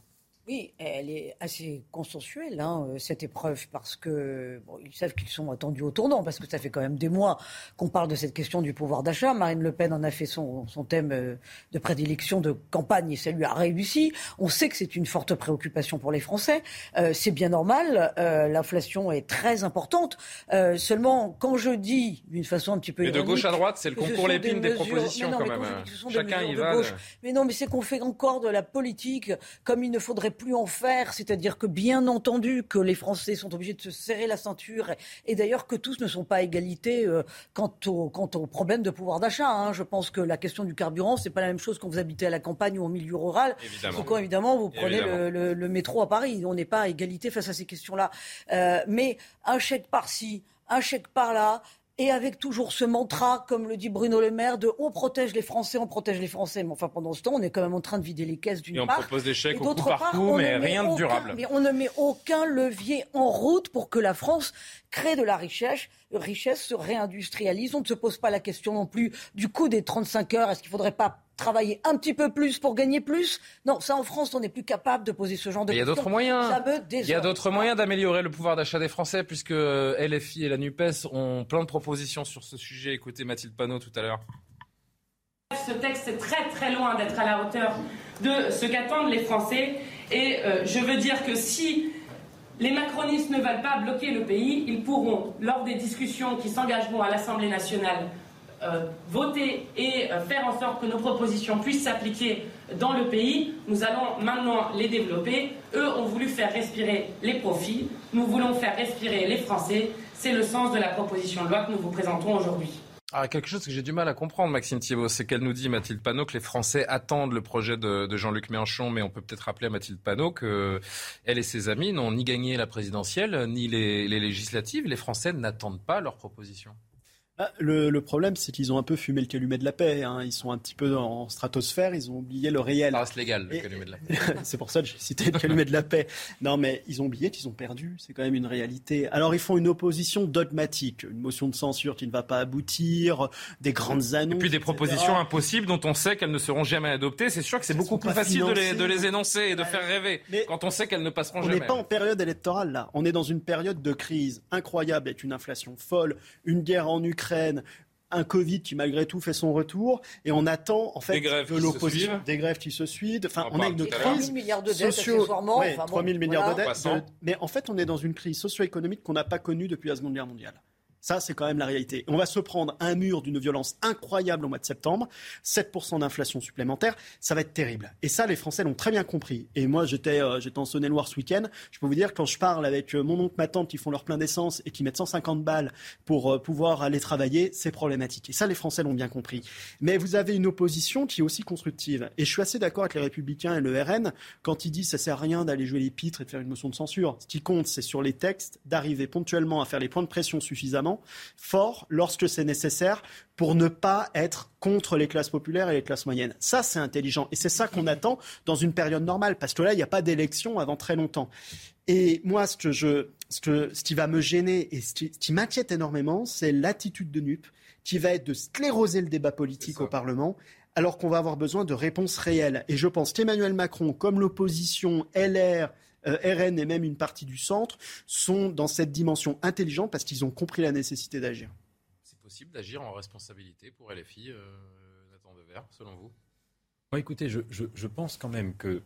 Speaker 10: Oui, elle est assez consensuelle, hein, euh, cette épreuve, parce que bon, ils savent qu'ils sont attendus au tournant, parce que ça fait quand même des mois qu'on parle de cette question du pouvoir d'achat. Marine Le Pen en a fait son, son thème euh, de prédilection de campagne et ça lui a réussi. On sait que c'est une forte préoccupation pour les Français. Euh, c'est bien normal. Euh, L'inflation est très importante. Euh, seulement, quand je dis d'une façon un petit peu.
Speaker 1: Mais de gauche à droite, c'est le concours l'épine des, des, propositions, quand même. Chacun y va.
Speaker 10: Mais non, mais c'est qu'on fait encore de la politique comme il ne faudrait plus en faire, c'est-à-dire que bien entendu que les Français sont obligés de se serrer la ceinture et, d'ailleurs que tous ne sont pas à égalité euh, quant, au, quant au problème de pouvoir d'achat. Hein. Je pense que la question du carburant, c'est pas la même chose quand vous habitez à la campagne ou au milieu rural. Évidemment. quand évidemment vous prenez Le, métro à Paris. On n'est pas à égalité face à ces questions-là. Euh, mais un chèque par-ci, un chèque par-là, et avec toujours ce mantra, comme le dit Bruno Le Maire, de on protège les Français, on protège les Français. Mais enfin, pendant ce temps, on est quand même en train de vider les caisses d'une part.
Speaker 1: Et on propose des chèques au coup par coup, mais rien de durable.
Speaker 10: Mais on ne met aucun levier en route pour que la France crée de la richesse, richesse se réindustrialise. On ne se pose pas la question non plus du coût des 35 heures. Est-ce qu'il ne faudrait pas travailler un petit peu plus pour gagner plus? Non, ça en France, on n'est plus capable de poser ce genre de questions.
Speaker 1: Il y a d'autres moyens. Il y a d'autres moyens d'améliorer le pouvoir d'achat des Français, puisque euh, LFI et la NUPES ont plein de propositions sur ce sujet. Écoutez Mathilde Panot tout à l'heure.
Speaker 17: Ce texte est très très loin d'être à la hauteur de ce qu'attendent les Français. Et euh, je veux dire que si les macronistes ne veulent pas bloquer le pays, ils pourront, lors des discussions qui s'engageront à l'Assemblée nationale, euh, voter et euh, faire en sorte que nos propositions puissent s'appliquer dans le pays. Nous allons maintenant les développer. Eux ont voulu faire respirer les profits. Nous voulons faire respirer les Français. C'est le sens de la proposition de loi que nous vous présentons aujourd'hui.
Speaker 1: Ah, quelque chose que j'ai du mal à comprendre, Maxime Thiebaud, c'est qu'elle nous dit, Mathilde Panot, que les Français attendent le projet de, Jean-Luc Mélenchon, mais on peut peut-être rappeler à Mathilde Panot qu'elle et ses amis n'ont ni gagné la présidentielle, ni les législatives. Les Français n'attendent pas leur proposition.
Speaker 9: Ah, le, problème, c'est qu'ils ont un peu fumé le calumet de la paix. Hein. Ils sont un petit peu en stratosphère, ils ont oublié le réel.
Speaker 1: Ça reste légal, le calumet de la (laughs) paix.
Speaker 9: c'est pour ça que j'ai cité le calumet de la paix. Non, mais ils ont oublié qu'ils ont perdu. C'est quand même une réalité. Alors, ils font une opposition dogmatique, une motion de censure qui ne va pas aboutir, des grandes annonces.
Speaker 1: Et puis des propositions impossibles dont on sait qu'elles ne seront jamais adoptées. C'est sûr que c'est beaucoup plus facile de les, de les, énoncer et de faire rêver mais quand on sait qu'elles ne passeront jamais.
Speaker 9: On n'est pas en période électorale, là. On est dans une période de crise incroyable avec une inflation folle, une guerre en Ukraine, un Covid qui malgré tout fait son retour et on attend en fait
Speaker 1: des grèves de l'opposition,
Speaker 9: des grèves qui se suivent. Enfin, on,
Speaker 10: a une crise 3 000 milliards de dettes, socio... ouais,
Speaker 9: 3 000 milliards de dettes. Mais en fait, on est dans une crise socio-économique qu'on n'a pas connue depuis la Seconde Guerre mondiale. Ça, c'est quand même la réalité. On va se prendre un mur d'une violence incroyable au mois de septembre, 7% d'inflation supplémentaire, ça va être terrible. Et ça, les Français l'ont très bien compris. Et moi, j'étais euh, en Saône-et-Loire ce week-end. Je peux vous dire, quand je parle avec euh, mon oncle, ma tante qui font leur plein d'essence et qui mettent 150 balles pour euh, pouvoir aller travailler, c'est problématique. Et ça, les Français l'ont bien compris. Mais vous avez une opposition qui est aussi constructive. Et je suis assez d'accord avec les Républicains et le RN quand ils disent ça sert à rien d'aller jouer les pitres et de faire une motion de censure. Ce qui compte, c'est sur les textes d'arriver ponctuellement à faire les points de pression suffisamment fort lorsque c'est nécessaire pour ne pas être contre les classes populaires et les classes moyennes. Ça, c'est intelligent. Et c'est ça qu'on attend dans une période normale, parce que là, il n'y a pas d'élection avant très longtemps. Et moi, ce, que je, ce, que, ce qui va me gêner et ce qui, m'inquiète énormément, c'est l'attitude de NUP qui va être de scléroser le débat politique au Parlement alors qu'on va avoir besoin de réponses réelles. Et je pense qu'Emmanuel Macron, comme l'opposition LR, RN et même une partie du centre, sont dans cette dimension intelligente parce qu'ils ont compris la nécessité d'agir.
Speaker 1: C'est possible d'agir en responsabilité pour LFI, euh, Nathan Dever, selon vous?
Speaker 12: Écoutez, je, je, pense quand même que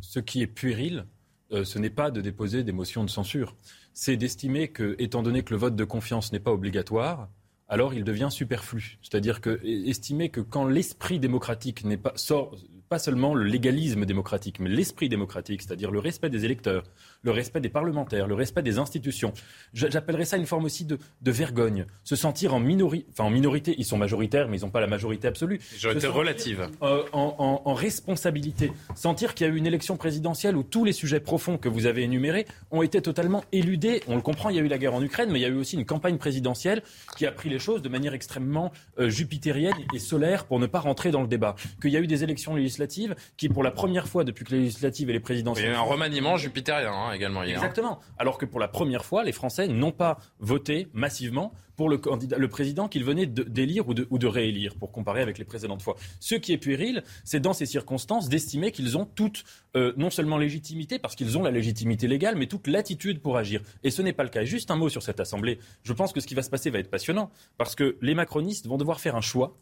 Speaker 12: ce qui est puéril, euh, ce n'est pas de déposer des motions de censure. C'est d'estimer que, étant donné que le vote de confiance n'est pas obligatoire, alors il devient superflu. C'est-à-dire que estimer que quand l'esprit démocratique n'est pas sort pas seulement le légalisme démocratique, mais l'esprit démocratique, c'est-à-dire le respect des électeurs, le respect des parlementaires, le respect des institutions. J'appellerais ça une forme aussi de, vergogne. Se sentir en, minorité, enfin en minorité, ils sont majoritaires, mais ils n'ont pas la majorité absolue.
Speaker 1: Majorité relative.
Speaker 12: Euh, en, en, responsabilité. Sentir qu'il y a eu une élection présidentielle où tous les sujets profonds que vous avez énumérés ont été totalement éludés. On le comprend, il y a eu la guerre en Ukraine, mais il y a eu aussi une campagne présidentielle qui a pris les choses de manière extrêmement euh, jupitérienne et solaire pour ne pas rentrer dans le débat. Qu'il y a eu des élections législatives qui, pour la première fois depuis que les législatives et les présidentielles...
Speaker 1: Il y a eu un remaniement jupitérien. Hein hier.
Speaker 12: Exactement. Alors que pour la première fois, les Français n'ont pas voté massivement pour le, candidat, le président qu'ils venaient d'élire ou de, réélire, pour comparer avec les précédentes fois. Ce qui est puéril, c'est dans ces circonstances d'estimer qu'ils ont toute, euh, non seulement légitimité, parce qu'ils ont la légitimité légale, mais toute l'attitude pour agir. Et ce n'est pas le cas. Juste un mot sur cette Assemblée. Je pense que ce qui va se passer va être passionnant, parce que les macronistes vont devoir faire un choix,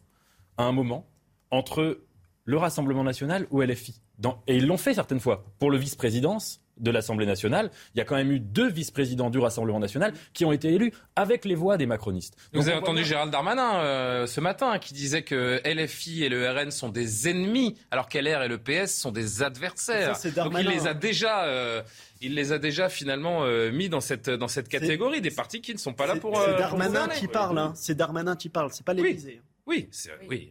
Speaker 12: à un moment, entre le Rassemblement national ou LFI. et ils l'ont fait certaines fois. Pour le vice-présidence, de l'Assemblée nationale, il y a quand même eu deux vice-présidents du Rassemblement national qui ont été élus avec les voix des macronistes.
Speaker 1: Vous avez entendu Gérald Darmanin euh, ce matin qui disait que LFI et le RN sont des ennemis alors qu'LR et le PS sont des adversaires. Donc il les a déjà... Euh, il les a déjà finalement euh, mis dans cette, dans cette catégorie des partis qui ne sont pas là pour.
Speaker 9: C'est Darmanin qui parle, hein. c'est Darmanin qui parle, c'est pas l'Élysée.
Speaker 1: Oui. Oui,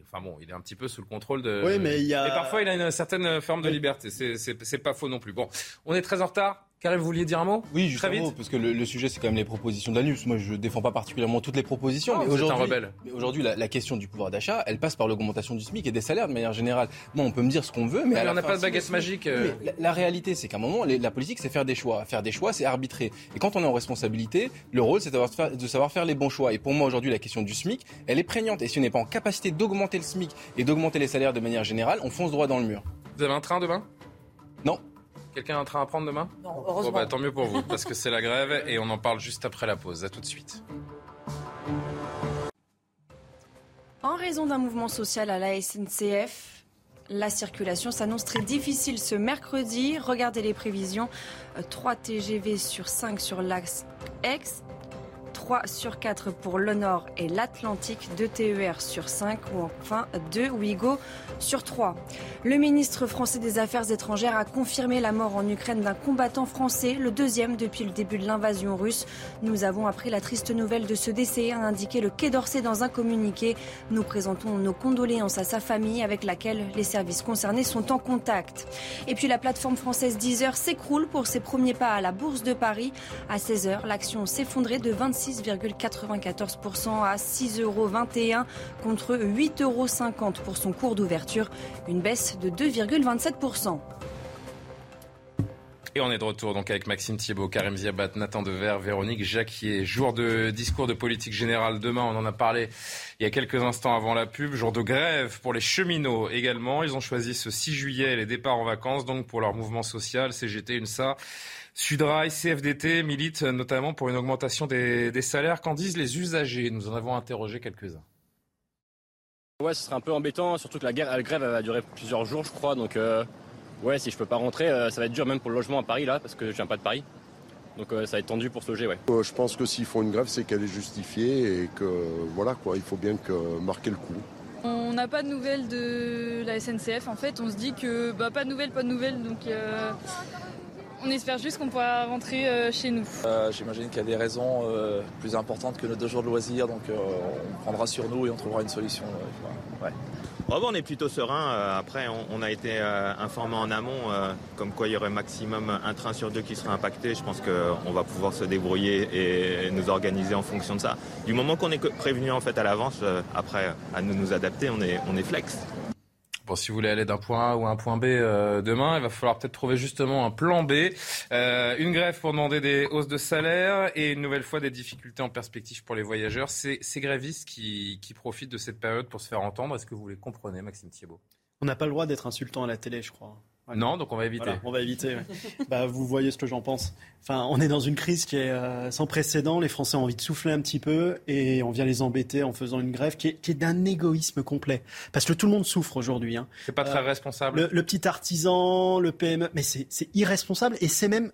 Speaker 1: Enfin bon, il est un petit peu sous le contrôle de.
Speaker 9: Oui, mais il y a.
Speaker 1: Et parfois, il a une certaine forme de liberté. C'est pas faux non plus. Bon, on est très en retard. Karim, vous vouliez dire un mot
Speaker 11: Oui, juste un mot, parce que le, sujet, c'est quand même les propositions d'ANUS. Moi, je ne défends pas particulièrement toutes les propositions.
Speaker 1: mais aujourd'hui,
Speaker 11: mais aujourd'hui, la, question du pouvoir d'achat, elle passe par l'augmentation du SMIC et des salaires de manière générale. Bon, on peut me dire ce qu'on veut, mais.
Speaker 1: on n'a pas de baguette magique.
Speaker 11: Euh. la, réalité, c'est qu'à un moment, la politique, c'est faire des choix. Faire des choix, c'est arbitrer. Et quand on est en responsabilité, le rôle, c'est de savoir faire les bons choix. Et pour moi, aujourd'hui, la question du SMIC, elle est prégnante. Et si on n'est pas en capacité d'augmenter le SMIC et d'augmenter les salaires de manière générale, on fonce droit dans le mur.
Speaker 1: Vous avez un train demain?
Speaker 11: Non.
Speaker 1: Quelqu'un a un train à prendre demain?
Speaker 10: Non, heureusement. Bon,
Speaker 1: bah, tant mieux pour vous, parce que c'est la grève et on en parle juste après la pause. À tout de suite.
Speaker 2: En raison d'un mouvement social à la SNCF, la circulation s'annonce très difficile ce mercredi. Regardez les prévisions. 3 euh, TGV sur 5 sur l'axe X 3 sur 4 pour le Nord et l'Atlantique, 2 TER sur 5 ou enfin 2 Ouigo sur 3. Le ministre français des Affaires étrangères a confirmé la mort en Ukraine d'un combattant français, le deuxième depuis le début de l'invasion russe. Nous avons appris la triste nouvelle de ce décès, a indiqué le Quai d'Orsay dans un communiqué. Nous présentons nos condoléances à sa famille avec laquelle les services concernés sont en contact. Et puis la plateforme française Deezer s'écroule pour ses premiers pas à la Bourse de Paris. À 16h, l'action s'effondrait de 26 6,94% à 6,21 euros contre 8,50 euros pour son cours d'ouverture, une baisse de 2,27%.
Speaker 1: Et on est de retour donc avec Maxime Thiebaud, Karim Ziabat, Nathan Dever, Véronique Jacquier. Jour de discours de politique générale demain, on en a parlé il y a quelques instants avant la pub. Jour de grève pour les cheminots également. Ils ont choisi ce 6 juillet les départs en vacances donc pour leur mouvement social, CGT, UNSA. Sudrail, CFDT militent notamment pour une augmentation des, salaires. Qu'en disent les usagers? Nous en avons interrogé quelques-uns.
Speaker 18: Ouais, ce serait un peu embêtant, surtout que la, guerre, la grève va durer plusieurs jours, je crois. Donc, euh, ouais, si je peux pas rentrer, euh, ça va être dur même pour le logement à Paris, là, parce que je viens pas de Paris. Donc, euh, ça va être tendu pour se loger, ouais.
Speaker 19: je pense que s'ils font une grève, c'est qu'elle est justifiée et que, voilà, quoi, il faut bien que marquer le coup.
Speaker 20: On n'a pas de nouvelles de la SNCF, en fait. On se dit que, bah, pas de nouvelles, pas de nouvelles. Donc, on espère juste qu'on pourra rentrer euh, chez nous.
Speaker 21: Euh, j'imagine qu'il y a des raisons euh, plus importantes que nos deux jours de loisirs, donc on prendra sur nous et on trouvera une solution.
Speaker 22: Ouais. on est plutôt serein. Après, on, a été informé en amont, comme quoi il y aurait maximum un train sur deux qui serait impacté. Je pense qu'on va pouvoir se débrouiller et nous organiser en fonction de ça. Du moment qu'on est prévenu en fait à l'avance, après à nous nous adapter, on est, on est flex.
Speaker 1: Bon, si vous voulez aller d'un point A ou un point B euh, demain, il va falloir peut-être trouver justement un plan B. Euh, une grève pour demander des hausses de salaire et une nouvelle fois des difficultés en perspective pour les voyageurs. C'est ces grévistes qui, qui profitent de cette période pour se faire entendre. Est-ce que vous les comprenez, Maxime Thiebaud?
Speaker 9: On n'a pas le droit d'être insultant à la télé, je crois.
Speaker 1: Non, donc on va éviter.
Speaker 9: on va éviter. (laughs) bah, vous voyez ce que j'en pense. Enfin, on est dans une crise qui est euh, sans précédent. Les Français ont envie de souffler un petit peu et on vient les embêter en faisant une grève qui est, d'un égoïsme complet. Parce que tout le monde souffre aujourd'hui. Hein.
Speaker 1: C'est pas très euh, responsable.
Speaker 9: Le, petit artisan, le PME, mais c'est irresponsable et c'est même,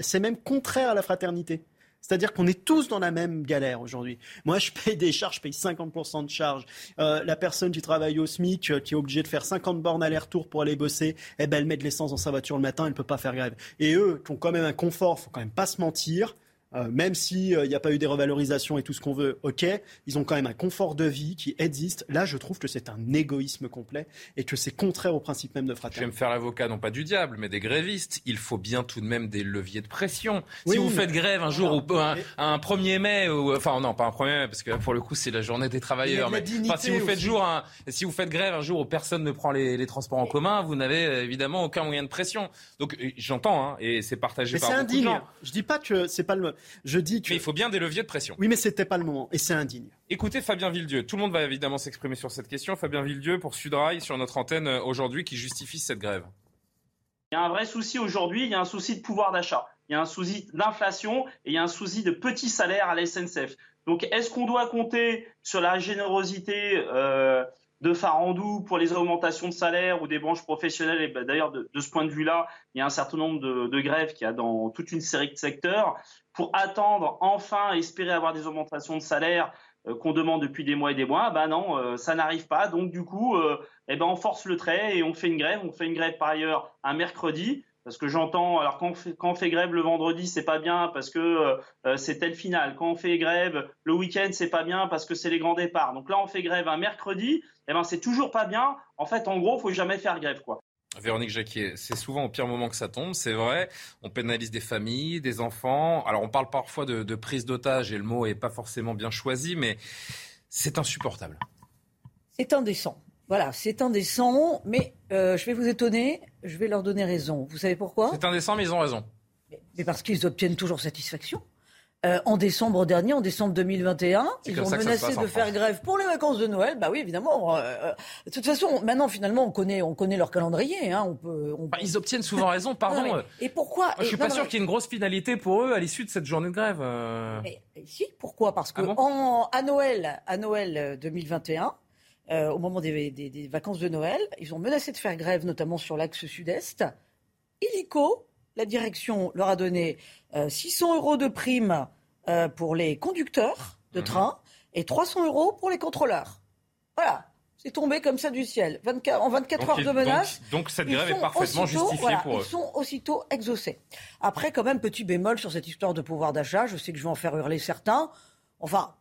Speaker 9: c'est même contraire à la fraternité. C'est-à-dire qu'on est tous dans la même galère aujourd'hui. Moi, je paye des charges, je paye 50% de charges. Euh, la personne qui travaille au SMIC, euh, qui est obligée de faire 50 bornes aller-retour pour aller bosser, eh ben, elle met de l'essence dans sa voiture le matin, elle ne peut pas faire grève. Et eux, qui ont quand même un confort, faut quand même pas se mentir, euh, même s'il n'y a pas eu des revalorisations et tout ce qu'on veut, ok, ils ont quand même un confort de vie qui existe. Là, je trouve que c'est un égoïsme complet et que c'est contraire au principe même de fraternité.
Speaker 1: Je vais me faire l'avocat, non pas du diable, mais des grévistes. Il faut bien tout de même des leviers de pression. si vous faites grève un jour ou un, un 1er mai, ou, enfin non, pas un 1er mai, parce que pour le coup, c'est la journée des travailleurs. Mais, si vous faites jour, si vous faites grève un jour où personne ne prend les, transports en commun, vous n'avez évidemment aucun moyen de pression. Donc j'entends, hein, et c'est partagé par beaucoup de gens.
Speaker 9: Je dis pas que c'est pas le. Je dis que...
Speaker 1: Mais il faut bien des leviers de pression.
Speaker 9: Oui, mais c'était pas le moment, et c'est indigne.
Speaker 1: Écoutez Fabien Villedieu. Tout le monde va évidemment s'exprimer sur cette question. Fabien Villedieu pour Sudrail sur notre antenne euh, aujourd'hui qui justifie cette grève.
Speaker 23: Il y a un vrai souci aujourd'hui, il y a un souci de pouvoir d'achat, il y a un souci d'inflation et il y a un souci de petits salaires à la SNCF. Donc est-ce qu'on doit compter sur la générosité euh, de Farandou pour les augmentations de salaire ou des branches professionnelles? Et ben, d'ailleurs, de, ce point de vue-là, il y a un certain nombre de, grèves qu'il y a dans toute une série de secteurs. Pour attendre, enfin, espérer avoir des augmentations de salaire euh, qu'on demande depuis des mois et des mois, ben non, euh, ça n'arrive pas. Donc du coup, euh, eh ben, on force le trait et on fait une grève. On fait une grève par ailleurs un mercredi. Parce que j'entends, alors quand on, fait, grève le vendredi, c'est pas bien parce que c'est tel final. Quand on fait grève le week-end, c'est pas bien parce que c'est les grands départs. Donc là, on fait grève un mercredi, et eh ben c'est toujours pas bien. En fait, en gros, faut jamais faire grève, quoi.
Speaker 1: Véronique Jacquier, c'est souvent au pire moment que ça tombe, c'est vrai. On pénalise des familles, des enfants. Alors on parle parfois de, de prise d'otage et le mot est pas forcément bien choisi, mais c'est insupportable.
Speaker 10: C'est indécent. Voilà, c'est indécent, mais euh, je vais vous étonner, je vais leur donner raison. Vous savez pourquoi?
Speaker 1: C'est indécent, mais ils ont raison.
Speaker 10: Mais, parce qu'ils obtiennent toujours satisfaction. Euh, en décembre dernier, en décembre 2021, ils ont menacé de faire grève pour les vacances de Noël. Bah oui, évidemment. Euh, de toute façon, maintenant, finalement, on connaît, on connaît leur calendrier. Hein, on peut,
Speaker 1: ils obtiennent souvent raison, (laughs) pardon.
Speaker 10: et pourquoi
Speaker 1: Je suis pas sûr qu'il y ait une grosse finalité pour eux à l'issue de cette journée de grève.
Speaker 10: Mais, si, pourquoi? Parce que ah à Noël, à Noël 2021, euh, au moment des, vacances de Noël. Ils ont menacé de faire grève, notamment sur l'axe sud-est. Illico, la direction leur a donné 600 euh, euros de prime euh, pour les conducteurs de mhm. train et 300 euros pour les contrôleurs. Voilà. C'est tombé comme ça du ciel. en 24 heures de menaces.
Speaker 1: Donc, cette grève est parfaitement justifiée pour eux.
Speaker 10: Ils sont aussitôt exaucés. Après, quand même, petit bémol sur cette histoire de pouvoir d'achat. Je sais que je vais en faire hurler certains. Enfin,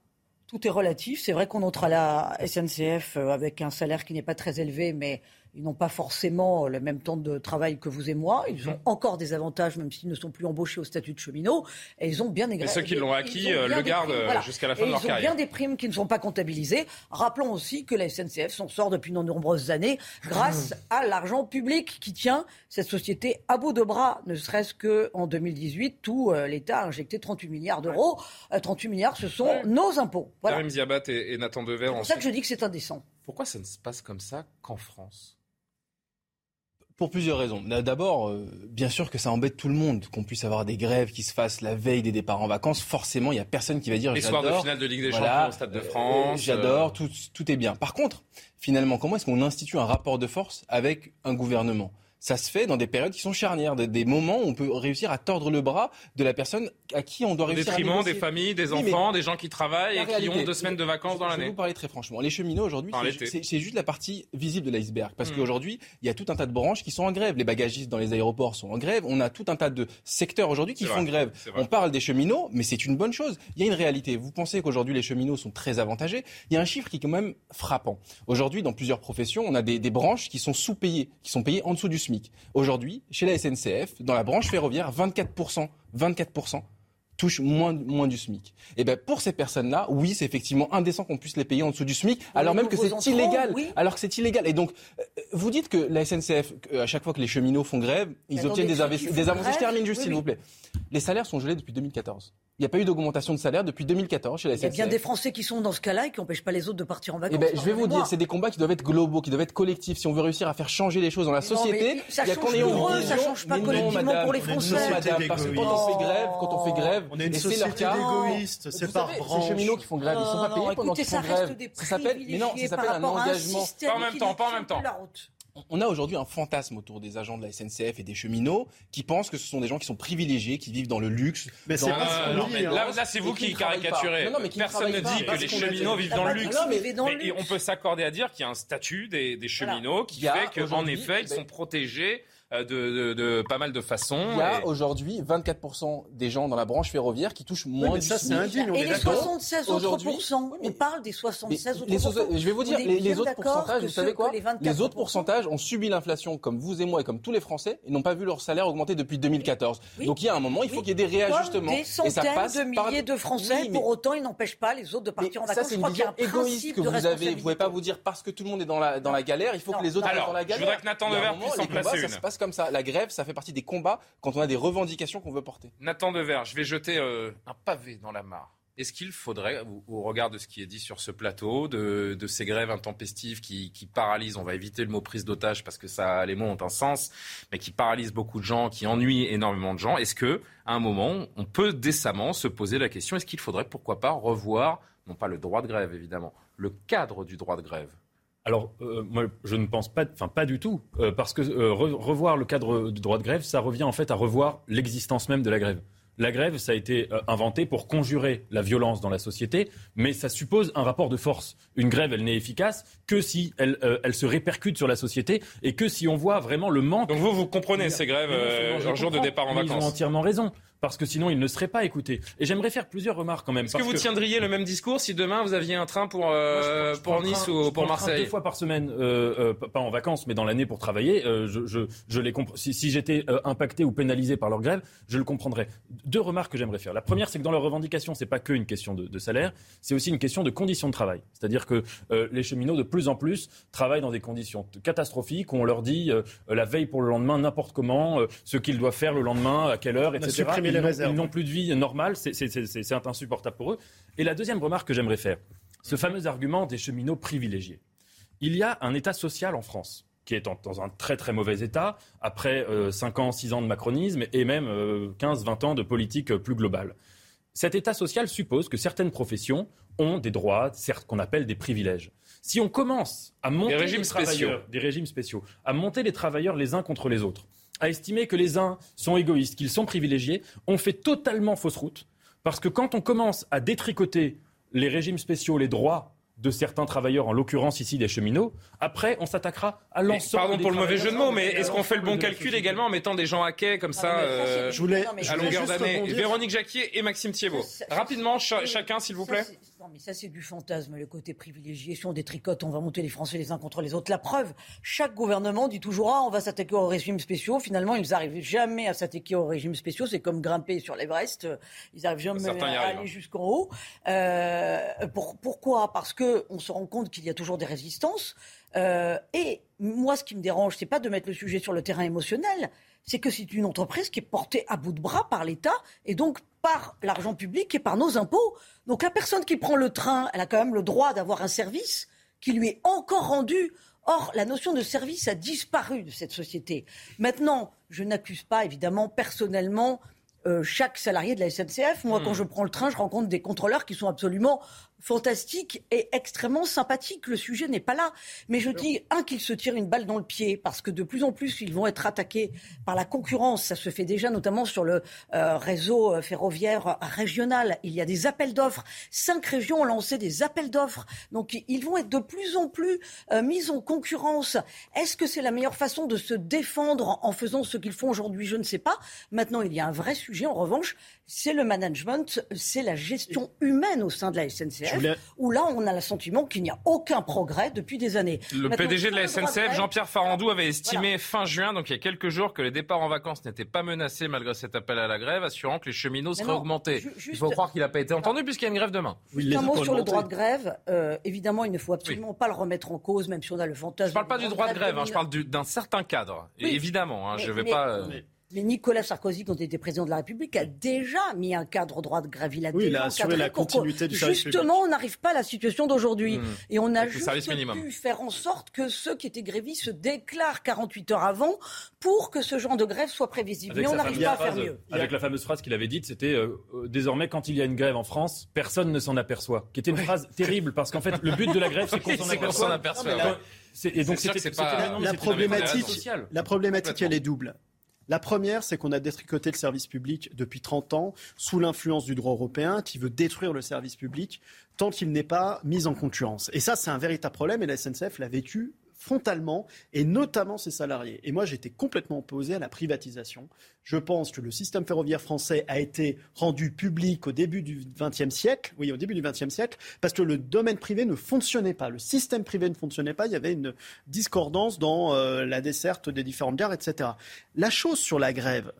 Speaker 10: tout est relatif. C'est vrai qu'on entre à la SNCF euh, avec un salaire qui n'est pas très élevé, mais ils n'ont pas forcément le même temps de travail que vous et moi. Ils ont mhm. encore des avantages, même s'ils ne sont plus embauchés au statut de cheminot. Et ils ont bien des
Speaker 1: Et ceux qui l'ont acquis euh, le gardent euh, jusqu'à la fin de leur carrière.
Speaker 10: Ils ont bien des primes qui ne sont pas comptabilisées. Rappelons aussi que la SNCF s'en sort depuis de nombreuses années grâce à l'argent public qui tient cette société à bout de bras, ne serait-ce qu'en 2018 où euh, l'État a injecté 38 milliards d'euros. 38 milliards, ce sont nos impôts.
Speaker 1: Voilà. Karim Ziabat et, Nathan Dever.
Speaker 10: C'est pour ça que je dis que c'est indécent.
Speaker 1: Pourquoi ça ne se passe comme ça qu'en France?
Speaker 11: Pour plusieurs raisons. D'abord, euh, bien sûr que ça embête tout le monde qu'on puisse avoir des grèves qui se fassent la veille des départs en vacances. Forcément, il n'y a personne qui va dire
Speaker 1: Les soirs de finale de Ligue des Champions au Stade de France.
Speaker 11: J'adore, tout, tout est bien. Par contre, finalement, comment est-ce qu'on institue un rapport de force avec un gouvernement? Ça se fait dans des périodes qui sont charnières, des, moments où on peut réussir à tordre le bras de la personne à qui on doit réussir
Speaker 1: à
Speaker 11: détriment
Speaker 1: des familles, des enfants, des gens qui travaillent et qui ont deux semaines de vacances dans l'année.
Speaker 11: Je vais vous parler très franchement. Les cheminots aujourd'hui, c'est juste la partie visible de l'iceberg. Parce hmm. qu'aujourd'hui, il y a tout un tas de branches qui sont en grève. Les bagagistes dans les aéroports sont en grève. On a tout un tas de secteurs aujourd'hui qui font grève. On parle des cheminots, mais c'est une bonne chose. Il y a une réalité. Vous pensez qu'aujourd'hui les cheminots sont très avantagés Il y a un chiffre qui est quand même frappant. Aujourd'hui, dans plusieurs professions, on a des, des branches qui sont sous-payées, qui sont payées en dessous du SMIC. Aujourd'hui, chez la SNCF, dans la branche ferroviaire, 24%, 24% touchent moins, moins du SMIC. Et ben pour ces personnes-là, oui, c'est effectivement indécent qu'on puisse les payer en dessous du SMIC, alors même que c'est illégal. Alors que c'est illégal. Et donc, euh, vous dites que la SNCF, à chaque fois que les cheminots font grève, ils obtiennent des, des avancées. Je termine juste, s'il vous plaît. Les salaires sont gelés depuis 2014. Il n'y a pas eu d'augmentation de salaire depuis 2014 chez la SNCF.
Speaker 10: Il y a bien des Français qui sont dans ce cas-là et qui n'empêchent pas les autres de partir en vacances.
Speaker 11: Eh ben, je vais vous dire, c'est des combats qui doivent être globaux, qui doivent être collectifs. Si on veut réussir à faire changer les choses dans la société,
Speaker 10: ça il y a change pour eux, ça change pas collectivement pour les Français.
Speaker 11: Non, madame, parce que quand on fait grève, quand on fait grève,
Speaker 9: on est une société d'égoïstes, c'est par branche.
Speaker 11: Ces cheminots qui font grève, ils sont pas payés pendant qu'ils font grève.
Speaker 10: Ça s'appelle,
Speaker 11: mais non, ça s'appelle un engagement.
Speaker 1: Pas en même temps, pas en même temps
Speaker 11: on a aujourd'hui un fantasme autour des agents de la SNCF et des cheminots qui pensent que ce sont des gens qui sont privilégiés, qui vivent dans le luxe.
Speaker 1: Mais c'est pas non, mais là, là c'est vous qui, caricaturez. Personne ne dit que les cheminots vivent dans le luxe. mais, on peut s'accorder à dire qu'il y a un statut des, cheminots qui fait qu'en effet, ils sont protégés euh, de, de, pas mal de façons.
Speaker 11: Il y a aujourd'hui 24% des gens dans la branche ferroviaire qui touchent moins
Speaker 10: oui,
Speaker 11: ça,
Speaker 10: c'est indigne. Et les 76 autres pourcents, on parle des 76 autres pourcents.
Speaker 11: Je vais vous dire, les, autres pourcentages, vous savez quoi Les autres pourcentages ont subi l'inflation comme vous et moi et comme tous les Français et n'ont pas vu leur salaire augmenter depuis 2014. Donc il y a un moment, il faut qu'il y ait des réajustements.
Speaker 10: Des centaines de milliers de Français, pour autant, ils n'empêchent pas les autres de partir en vacances.
Speaker 11: Ça, c'est une vision égoïste que vous avez. Vous ne pouvez pas vous dire parce que tout le monde est dans la, dans la galère, il faut que les autres soient dans la galère. Je
Speaker 1: voudrais que Nathan Devers puisse en placer une.
Speaker 11: Comme ça. La grève, ça fait partie des combats quand on a des revendications qu'on veut porter.
Speaker 1: Nathan Dever, je vais jeter euh, un pavé dans la mare. Est-ce qu'il faudrait, au, regard de ce qui est dit sur ce plateau, de, ces grèves intempestives qui, paralysent, on va éviter le mot prise d'otage parce que les mots ont un sens, mais qui paralysent beaucoup de gens, qui ennuient énormément de gens, est-ce que, à un moment, on peut décemment se poser la question est-ce qu'il faudrait, pourquoi pas, revoir, non pas le droit de grève évidemment, le cadre du droit de grève?
Speaker 12: Alors, euh, moi, je ne pense pas, enfin pas du tout, euh, parce que euh, revoir le cadre du droit de grève, ça revient en fait à revoir l'existence même de la grève. La grève, ça a été inventé pour conjurer la violence dans la société, mais ça suppose un rapport de force. Une grève, elle n'est efficace que si elle, elle se répercute sur la société et que si on voit vraiment le manque.
Speaker 1: Donc vous, vous comprenez ces grèves, un jour de départ en vacances
Speaker 12: Ils ont entièrement raison parce que sinon ils ne seraient pas écoutés. Et j'aimerais faire plusieurs remarques quand même.
Speaker 1: Est-ce que vous tiendriez le même discours si demain vous aviez un train pour, euh, pour Nice ou pour Marseille
Speaker 12: Deux fois par semaine, euh, euh, pas en vacances, mais dans l'année pour travailler. je, je, je les si, si j'étais impacté ou pénalisé par leur grève, je le comprendrais. Deux remarques que j'aimerais faire. La première, c'est que dans leurs revendications, c'est pas que une question de, de salaire, c'est aussi une question de conditions de travail. C'est-à-dire que les cheminots, de plus en plus, travaillent dans des conditions catastrophiques où on leur dit la veille pour le lendemain, n'importe comment, ce qu'ils doivent faire le lendemain, à quelle heure, etc ils n'ont plus de vie normale, c'est insupportable pour eux. Et la deuxième remarque que j'aimerais faire, ce fameux argument des cheminots privilégiés. Il y a un État social en France qui est dans un très très mauvais état, après 5 euh, ans, 6 ans de macronisme et même 15, euh, 20 ans de politique plus globale. Cet État social suppose que certaines professions ont des droits, certes qu'on appelle des privilèges. Si on commence à monter
Speaker 1: des régimes spéciaux,
Speaker 12: des régimes spéciaux, à monter les travailleurs les uns contre les autres, à estimer que les uns sont égoïstes, qu'ils sont privilégiés, on fait totalement fausse route. Parce que quand on commence à détricoter les régimes spéciaux, les droits de certains travailleurs, en l'occurrence ici des cheminots. Après, on s'attaquera à l'ensemble.
Speaker 1: Pardon pour le mauvais jeu de mots, mais est-ce qu'on fait le bon calcul également en mettant des gens à quai comme ça, euh, je voulais, à longueur d'année Véronique Jacquier et Maxime Thiebaud. Rapidement, chacun, s'il vous plaît.
Speaker 10: non, mais ça, c'est du fantasme, le côté privilégié. Si on détricote, on va monter les Français les uns contre les autres. La preuve, chaque gouvernement dit toujours ah, on va s'attaquer aux régimes spéciaux. Finalement, ils n'arrivent jamais à s'attaquer aux régimes spéciaux. C'est comme grimper sur l'Everest. Ils n'arrivent jamais à aller hein. jusqu'en haut. Euh, pour, pourquoi? Parce que on se rend compte qu'il y a toujours des résistances. Euh, et moi, ce qui me dérange, c'est pas de mettre le sujet sur le terrain émotionnel, c'est que c'est une entreprise qui est portée à bout de bras par l'État et donc par l'argent public et par nos impôts. Donc la personne qui prend le train, elle a quand même le droit d'avoir un service qui lui est encore rendu. Or, la notion de service a disparu de cette société. Maintenant, je n'accuse pas évidemment personnellement euh, chaque salarié de la SNCF. Moi, quand hmm. je prends le train, je rencontre des contrôleurs qui sont absolument fantastique et extrêmement sympathique. Le sujet n'est pas là. Mais je dis, un, qu'ils se tirent une balle dans le pied, parce que de plus en plus, ils vont être attaqués par la concurrence. Ça se fait déjà notamment sur le euh, réseau euh, ferroviaire régional. Il y a des appels d'offres. Cinq régions ont lancé des appels d'offres. Donc, ils vont être de plus en plus euh, mis en concurrence. Est-ce que c'est la meilleure façon de se défendre en faisant ce qu'ils font aujourd'hui? Je ne sais pas. Maintenant, il y a un vrai sujet, en revanche, c'est le management, c'est la gestion humaine au sein de la SNCF, où là, on a le sentiment qu'il n'y a aucun progrès depuis des années.
Speaker 1: Le PDG de la SNCF, Jean-Pierre Farandou, avait estimé fin juin, donc il y a quelques jours, que les départs en vacances n'étaient pas menacés malgré cet appel à la grève, assurant que les cheminots seraient augmentés. il faut croire qu'il n'a pas été entendu puisqu'il y a une grève demain.
Speaker 10: un mot sur le droit de grève. Euh, évidemment, il ne faut absolument pas le remettre en cause, même si on a le fantasme.
Speaker 1: Je ne parle pas du droit de grève, hein, je parle d'un certain cadre. évidemment, hein, je ne vais pas. Euh,
Speaker 10: mais Nicolas Sarkozy, quand il était président de la République, a déjà mis un cadre droit de grève.
Speaker 9: Il a, oui, il a assuré la continuité du
Speaker 10: service Justement, on n'arrive pas à la situation d'aujourd'hui. Mmh. Et on a juste pu faire en sorte que ceux qui étaient grévistes se déclarent 48 heures avant pour que ce genre de grève soit prévisible. Mais on n'arrive pas à faire mieux.
Speaker 12: Avec la fameuse phrase qu'il avait dite, c'était euh, euh, désormais quand il y a une grève en France, personne ne s'en aperçoit. Qui était une phrase terrible parce qu'en fait, le but de la grève, c'est (laughs) qu'on s'en aperçoit.
Speaker 9: Et donc, c'est pas la problématique. La problématique, elle est double. La première, c'est qu'on a détricoté le service public depuis 30 ans sous l'influence du droit européen qui veut détruire le service public tant qu'il n'est pas mis en concurrence. Et ça, c'est un véritable problème et la SNCF l'a vécu frontalement, et notamment ses salariés. Et moi, j'étais complètement opposé à la privatisation. Je pense que le système ferroviaire français a été rendu public au début du XXe siècle, oui, au début du XXe siècle, parce que le domaine privé ne fonctionnait pas, le système privé ne fonctionnait pas, il y avait une discordance dans euh, la desserte des différentes gares, etc. La chose sur la grève,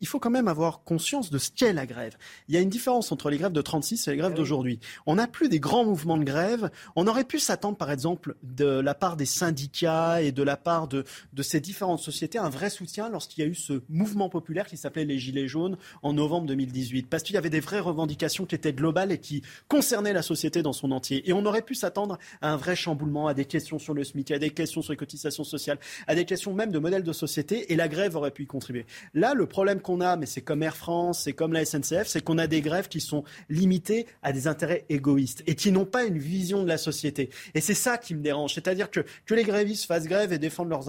Speaker 9: il faut quand même avoir conscience de ce qu'est la grève. Il y a une différence entre les grèves de 36 et les grèves ah d'aujourd'hui. On n'a plus des grands mouvements de grève. On aurait pu s'attendre, par exemple, de la part des syndicats et de la part de, de ces différentes sociétés, un vrai soutien lorsqu'il y a eu ce mouvement populaire qui s'appelait les Gilets jaunes en novembre 2018. Parce qu'il y avait des vraies revendications qui étaient globales et qui concernaient la société dans son entier. Et on aurait pu s'attendre à un vrai chamboulement, à des questions sur le SMIC, à des questions sur les cotisations sociales, à des questions même de modèle de société. Et la grève aurait pu y contribuer. Là, le problème qu'on a, mais c'est comme Air France, c'est comme la SNCF, c'est qu'on a des grèves qui sont limitées à des intérêts égoïstes et qui n'ont pas une vision de la société. Et c'est ça qui me dérange. C'est-à-dire que, que les grévistes fassent grève et défendent leurs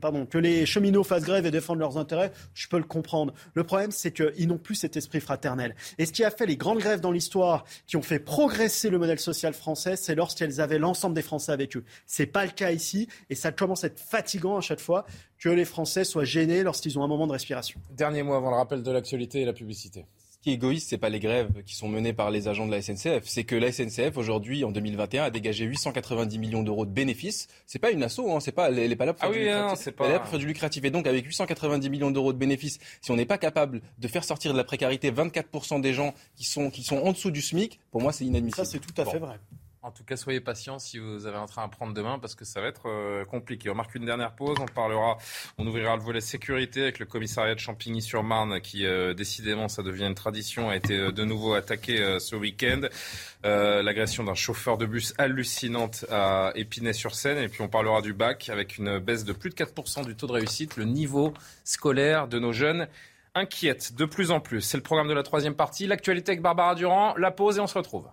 Speaker 9: pardon, que les cheminots fassent grève et défendent leurs intérêts, je peux le comprendre. Le problème, c'est qu'ils n'ont plus cet esprit fraternel. Et ce qui a fait les grandes grèves dans l'histoire, qui ont fait progresser le modèle social français, c'est lorsqu'elles avaient l'ensemble des Français avec eux. C'est pas le cas ici, et ça commence à être fatigant à chaque fois que les Français soient gênés lorsqu'ils ont un moment de respiration.
Speaker 1: Dernier mot avant le rappel de l'actualité et la publicité.
Speaker 11: Ce qui est égoïste, c'est pas les grèves qui sont menées par les agents de la SNCF, c'est que la SNCF aujourd'hui en 2021 a dégagé 890 millions d'euros de bénéfices. C'est pas une asso, hein, c'est pas, elle n'est pas là pour faire,
Speaker 1: ah du, lucratif. pas...
Speaker 11: Elle est là pour faire du lucratif. Et donc avec 890 millions d'euros de bénéfices, si on n'est pas capable de faire sortir de la précarité 24% des gens qui sont qui sont en dessous du SMIC, pour moi c'est inadmissible.
Speaker 9: Ça c'est tout à fait vrai.
Speaker 1: En tout cas, soyez patients si vous avez un train à prendre demain parce que ça va être euh, compliqué. On marque une dernière pause. On parlera, on ouvrira le volet sécurité avec le commissariat de Champigny-sur-Marne qui, euh, décidément, ça devient une tradition, a été euh, de nouveau attaqué ce week-end. L'agression d'un chauffeur de bus hallucinante à Épinay-sur-Seine. Et puis on parlera du bac avec une baisse de plus de 4% du taux de réussite. Le niveau scolaire de nos jeunes inquiète de plus en plus. C'est le programme de la troisième partie. L'actualité avec Barbara Durand. La pause et on se retrouve.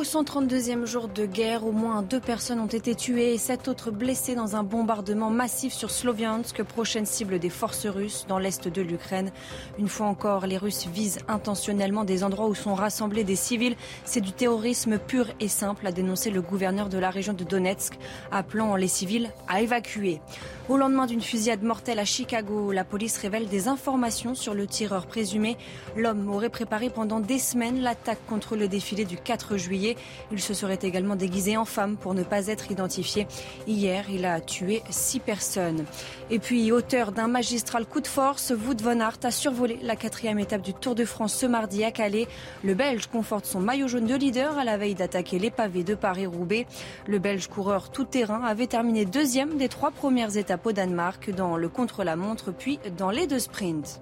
Speaker 2: Au 132e jour de guerre, au moins deux personnes ont été tuées et sept autres blessées dans un bombardement massif sur Sloviansk, prochaine cible des forces russes dans l'est de l'Ukraine. Une fois encore, les Russes visent intentionnellement des endroits où sont rassemblés des civils. C'est du terrorisme pur et simple, a dénoncé le gouverneur de la région de Donetsk, appelant les civils à évacuer. Au lendemain d'une fusillade mortelle à Chicago, la police révèle des informations sur le tireur présumé. L'homme aurait préparé pendant des semaines l'attaque contre le défilé du 4 juillet. Il se serait également déguisé en femme pour ne pas être identifié. Hier, il a tué six personnes. Et puis, auteur d'un magistral coup de force, Wout van Aert a survolé la quatrième étape du Tour de France ce mardi à Calais. Le Belge conforte son maillot jaune de leader à la veille d'attaquer les pavés de Paris-Roubaix. Le Belge coureur tout-terrain avait terminé deuxième des trois premières étapes au Danemark dans le contre-la-montre puis dans les deux sprints.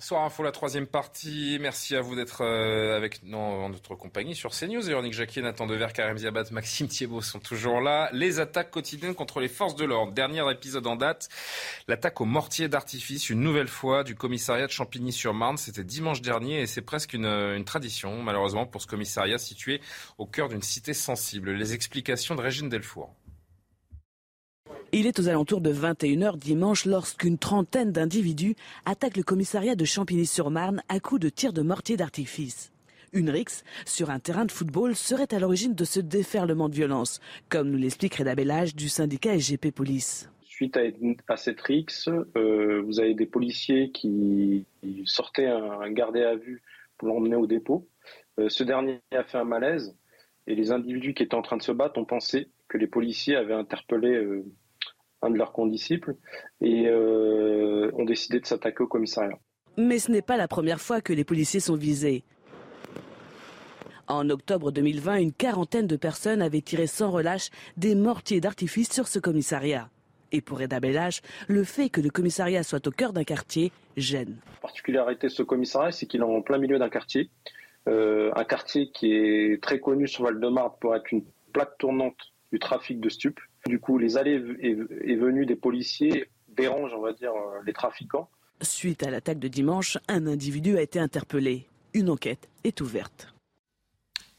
Speaker 1: Soir Info, la troisième partie. Merci à vous d'être euh, avec nous en notre compagnie sur CNews. Véronique Jacquier, Nathan Dever, Karim Ziabat, Maxime Thiebaud sont toujours là. Les attaques quotidiennes contre les forces de l'ordre. Dernier épisode en date, l'attaque au mortier d'artifice, une nouvelle fois, du commissariat de Champigny-sur-Marne. C'était dimanche dernier et c'est presque une, une, tradition, malheureusement, pour ce commissariat situé au cœur d'une cité sensible. Les explications de Régine Delfour.
Speaker 24: Il est aux alentours de 21h dimanche lorsqu'une trentaine d'individus attaquent le commissariat de Champigny-sur-Marne à coups de tirs de mortier d'artifice. Une rixe sur un terrain de football serait à l'origine de ce déferlement de violence, comme nous l'explique Reda du syndicat SGP Police
Speaker 25: suite à, cette rixe, euh, vous avez des policiers qui sortaient un, gardé à vue pour l'emmener au dépôt. Euh, ce dernier a fait un malaise et les individus qui étaient en train de se battre ont pensé que les policiers avaient interpellé euh, un de leurs condisciples et ont décidé de s'attaquer au commissariat.
Speaker 24: Mais ce n'est pas la première fois que les policiers sont visés. En octobre 2020, une quarantaine de personnes avaient tiré sans relâche des mortiers d'artifice sur ce commissariat. Et pour Eda Bellage, le fait que le commissariat soit au cœur d'un quartier gêne.
Speaker 25: La particularité de ce commissariat, c'est qu'il est en plein milieu d'un quartier. Euh, un quartier qui est très connu sur Val-de-Marne pour être une plaque tournante du trafic de stupes. Du coup, les allées et venues des policiers dérangent, on va dire, euh, les trafiquants.
Speaker 24: Suite à l'attaque de dimanche, un individu a été interpellé. Une enquête est ouverte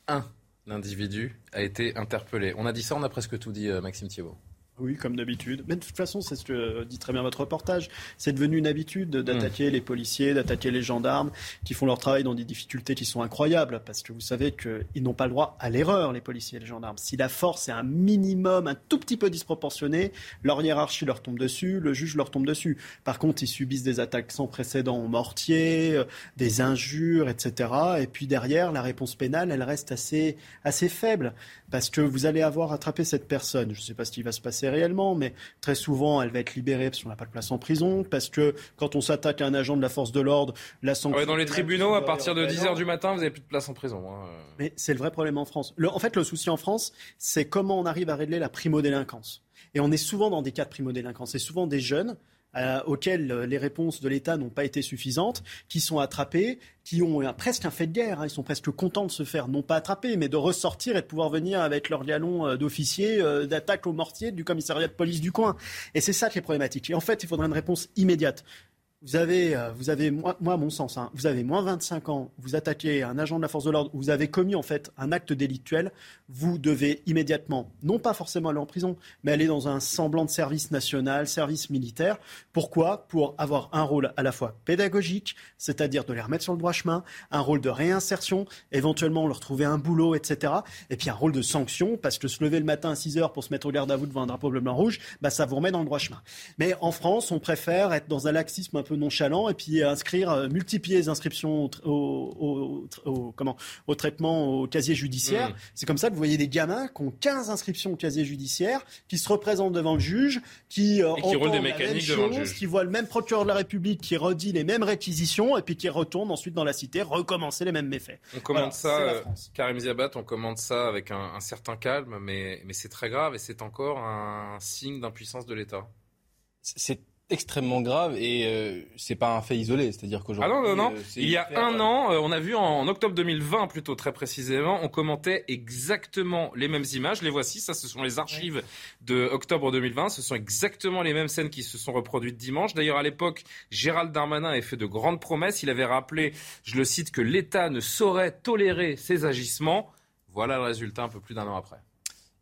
Speaker 1: un individu a été interpellé. On a dit ça, on a presque tout dit, euh, Maxime Thiebaud.
Speaker 9: Oui, comme d'habitude. Mais de toute façon, c'est ce que dit très bien votre reportage. C'est devenu une habitude d'attaquer hmm. les policiers, d'attaquer les gendarmes qui font leur travail dans des difficultés qui sont incroyables. Parce que vous savez qu'ils n'ont pas le droit à l'erreur, les policiers et les gendarmes. Si la force est un minimum, un tout petit peu disproportionnée, leur hiérarchie leur tombe dessus, le juge leur tombe dessus. Par contre, ils subissent des attaques sans précédent au mortier, euh, des injures, etc. Et puis derrière, la réponse pénale, elle reste assez, assez faible. Parce que vous allez avoir attrapé cette personne. Je ne sais pas ce qui va se passer réellement, mais très souvent, elle va être libérée parce qu'on n'a pas de place en prison, parce que quand on s'attaque à un agent de la force de l'ordre, la sanction...
Speaker 1: dans les tribunaux, à partir de 10h du matin, vous n'avez plus de place en prison. Hein.
Speaker 9: Mais c'est le vrai problème en France. en fait, le souci en France, c'est comment on arrive à régler la primo-délinquance. Et on est souvent dans des cas de primo-délinquance. C'est souvent des jeunes euh, auxquels euh, les réponses de l'État n'ont pas été suffisantes, qui sont attrapés, qui ont presque un fait de guerre. Hein. Ils sont presque contents de se faire, non pas attraper, mais de ressortir et de pouvoir venir avec leur galon euh, d'officier d'attaque au mortier du commissariat de police du coin. Et c'est ça qui est problématique. Et en fait, il faudrait une réponse immédiate. Vous avez, euh, vous avez moi, mon sens, hein, vous avez moins 25 ans, vous attaquez un agent de la force de l'ordre, vous avez commis en fait un acte délictuel, vous devez immédiatement, non pas forcément aller en prison, mais aller dans un semblant de service national, service militaire. Pourquoi? Pour avoir un rôle à la fois pédagogique, c'est-à-dire de les remettre sur le droit chemin, un rôle de réinsertion, éventuellement leur trouver un boulot, etc. Et puis un rôle de sanction, parce que se lever le matin à 6 heures pour se mettre au garde à vous devant un drapeau bleu blanc rouge, bah, ça vous remet dans le droit chemin. Mais en France, on préfère être dans un laxisme un nonchalant et puis inscrire, euh, multiplier les inscriptions au, comment, au traitement au casier judiciaire. Mmh. C'est comme ça que vous voyez des gamins qui ont 15 inscriptions au casier judiciaire, qui se représentent devant le juge, qui, euh,
Speaker 1: qui roulent des mécaniques devant le juge.
Speaker 9: qui voient le même procureur de la République qui redit les mêmes réquisitions et puis qui retourne ensuite dans la cité recommencer les mêmes méfaits.
Speaker 1: On commande ça, euh, Karim Ziabat, on commande ça avec un, un certain calme, mais, mais c'est très grave et c'est encore un signe d'impuissance de l'État.
Speaker 11: C'est extrêmement grave et euh, c'est pas un fait isolé. C'est-à-dire qu'aujourd'hui.
Speaker 1: Ah non, non, non. Euh, Il y a un an, euh, on a vu en, octobre 2020, plutôt très précisément, on commentait exactement les mêmes images. Les voici. Ça, ce sont les archives de octobre 2020. Ce sont exactement les mêmes scènes qui se sont reproduites dimanche. D'ailleurs, à l'époque, Gérald Darmanin avait fait de grandes promesses. Il avait rappelé, je le cite, que l'État ne saurait tolérer ces agissements. Voilà le résultat un peu plus d'un an après.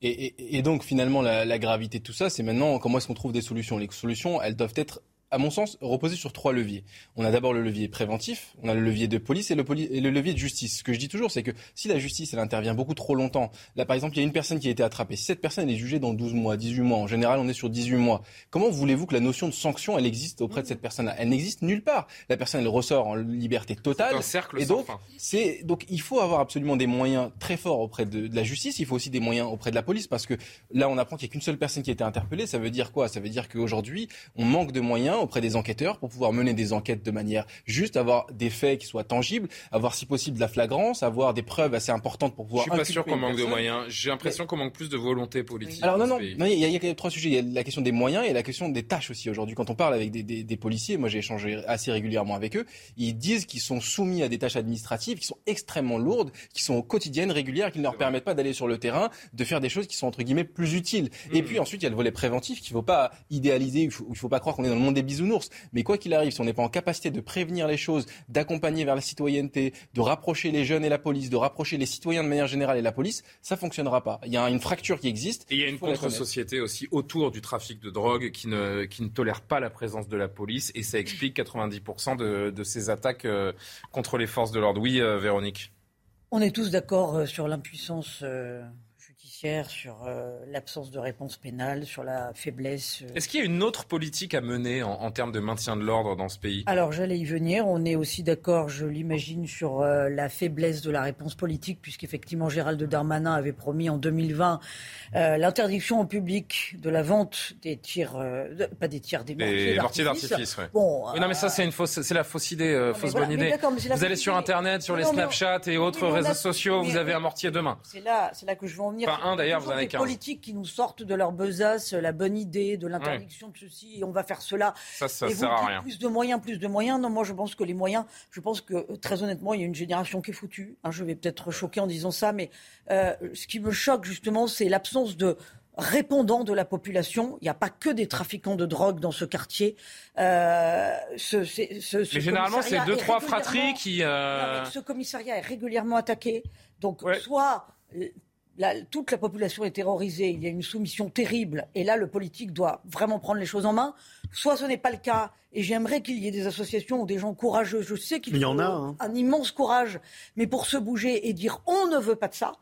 Speaker 11: Et, et, donc finalement, la, la, gravité de tout ça, c'est maintenant comment est-ce qu'on trouve des solutions? Les solutions, elles doivent être à mon sens, reposer sur trois leviers. On a d'abord le levier préventif, on a le levier de police et le, et le levier de justice. Ce que je dis toujours, c'est que si la justice, elle intervient beaucoup trop longtemps, là par exemple, il y a une personne qui a été attrapée, si cette personne est jugée dans 12 mois, 18 mois, en général on est sur 18 mois, comment voulez-vous que la notion de sanction, elle existe auprès de cette personne-là? Elle n'existe nulle part. La personne, elle ressort en liberté totale.
Speaker 1: Un cercle
Speaker 11: et
Speaker 1: donc,
Speaker 11: c'est donc il faut avoir absolument des moyens très forts auprès de, de, la justice, il faut aussi des moyens auprès de la police, parce que là on apprend qu'il n'y a qu'une seule personne qui a été interpellée, ça veut dire quoi? Ça veut dire qu'aujourd'hui, on manque de moyens auprès des enquêteurs pour pouvoir mener des enquêtes de manière juste, avoir des faits qui soient tangibles, avoir si possible de la flagrance, avoir des preuves assez importantes pour pouvoir.
Speaker 1: Je suis pas sûr qu'on manque de moyens. J'ai l'impression qu'on manque plus de volonté politique.
Speaker 11: Alors non, non, il y, a, y, a trois sujets. Il y a la question des moyens et la question des tâches aussi. Aujourd'hui, quand on parle avec des, des, des policiers, moi j'ai échangé assez régulièrement avec eux, ils disent qu'ils sont soumis à des tâches administratives qui sont extrêmement lourdes, qui sont quotidiennes, régulières, qui ne leur permettent pas d'aller sur le terrain, de faire des choses qui sont entre guillemets plus utiles. Et hmm. puis ensuite, il y a le volet préventif qu'il ne faut pas idéaliser, il faut, il faut pas croire qu'on est dans le monde des bisounours. Mais quoi qu'il arrive, si on n'est pas en capacité de prévenir les choses, d'accompagner vers la citoyenneté, de rapprocher les jeunes et la police, de rapprocher les citoyens de manière générale et la police, ça fonctionnera pas. Il y a une fracture qui existe.
Speaker 1: Et il y a une contre-société aussi autour du trafic de drogue qui ne, qui ne tolère pas la présence de la police et ça explique 90% de, de, ces attaques euh, contre les forces de l'ordre. Oui, euh, Véronique.
Speaker 10: On est tous d'accord euh, sur l'impuissance judiciaire, sur euh, l'absence de réponse pénale, sur la faiblesse.
Speaker 1: Euh. Est-ce qu'il y a une autre politique à mener en, termes de maintien de l'ordre dans ce pays?
Speaker 10: Alors j'allais y venir. On est aussi d'accord, je l'imagine, sur euh, la faiblesse de la réponse politique, puisqu'effectivement Gérald Darmanin avait promis en 2020 l'interdiction au public de la vente des tirs, pas des tirs, des mortiers d'artifice.
Speaker 1: Bon, non mais ça c'est une fausse, c'est la fausse idée, fausse bonne idée. Vous allez sur Internet, sur les Snapchat et autres réseaux sociaux, vous avez un mortier demain.
Speaker 10: C'est là, c'est là que je veux en venir.
Speaker 1: Un d'ailleurs, vous en avez 15.
Speaker 10: politiques qui nous sortent de leur besace la bonne idée de l'interdiction de ceci et on va faire cela.
Speaker 1: Ça, ça et sert à rien.
Speaker 10: Plus de moyens, plus de moyens. Non, moi je pense que les moyens, je pense que euh, très honnêtement, il y a une génération qui est foutue. Hein, je vais peut-être choquer en disant ça, mais euh, ce qui me choque justement, c'est l'absence de répondants de la population. Il n'y a pas que des trafiquants de drogue dans ce quartier. Euh, ce, ce,
Speaker 1: Mais généralement, c'est deux, trois fratries qui.
Speaker 10: Euh... ce commissariat est régulièrement attaqué. Donc, soit toute la population est terrorisée, il y a une soumission terrible, et là, le politique doit vraiment prendre les choses en main. Soit ce n'est pas le cas, et j'aimerais qu'il y ait des associations ou des gens courageux. Je sais qu'il
Speaker 9: y en a hein.
Speaker 10: un immense courage, mais pour se bouger et dire on ne veut pas de ça.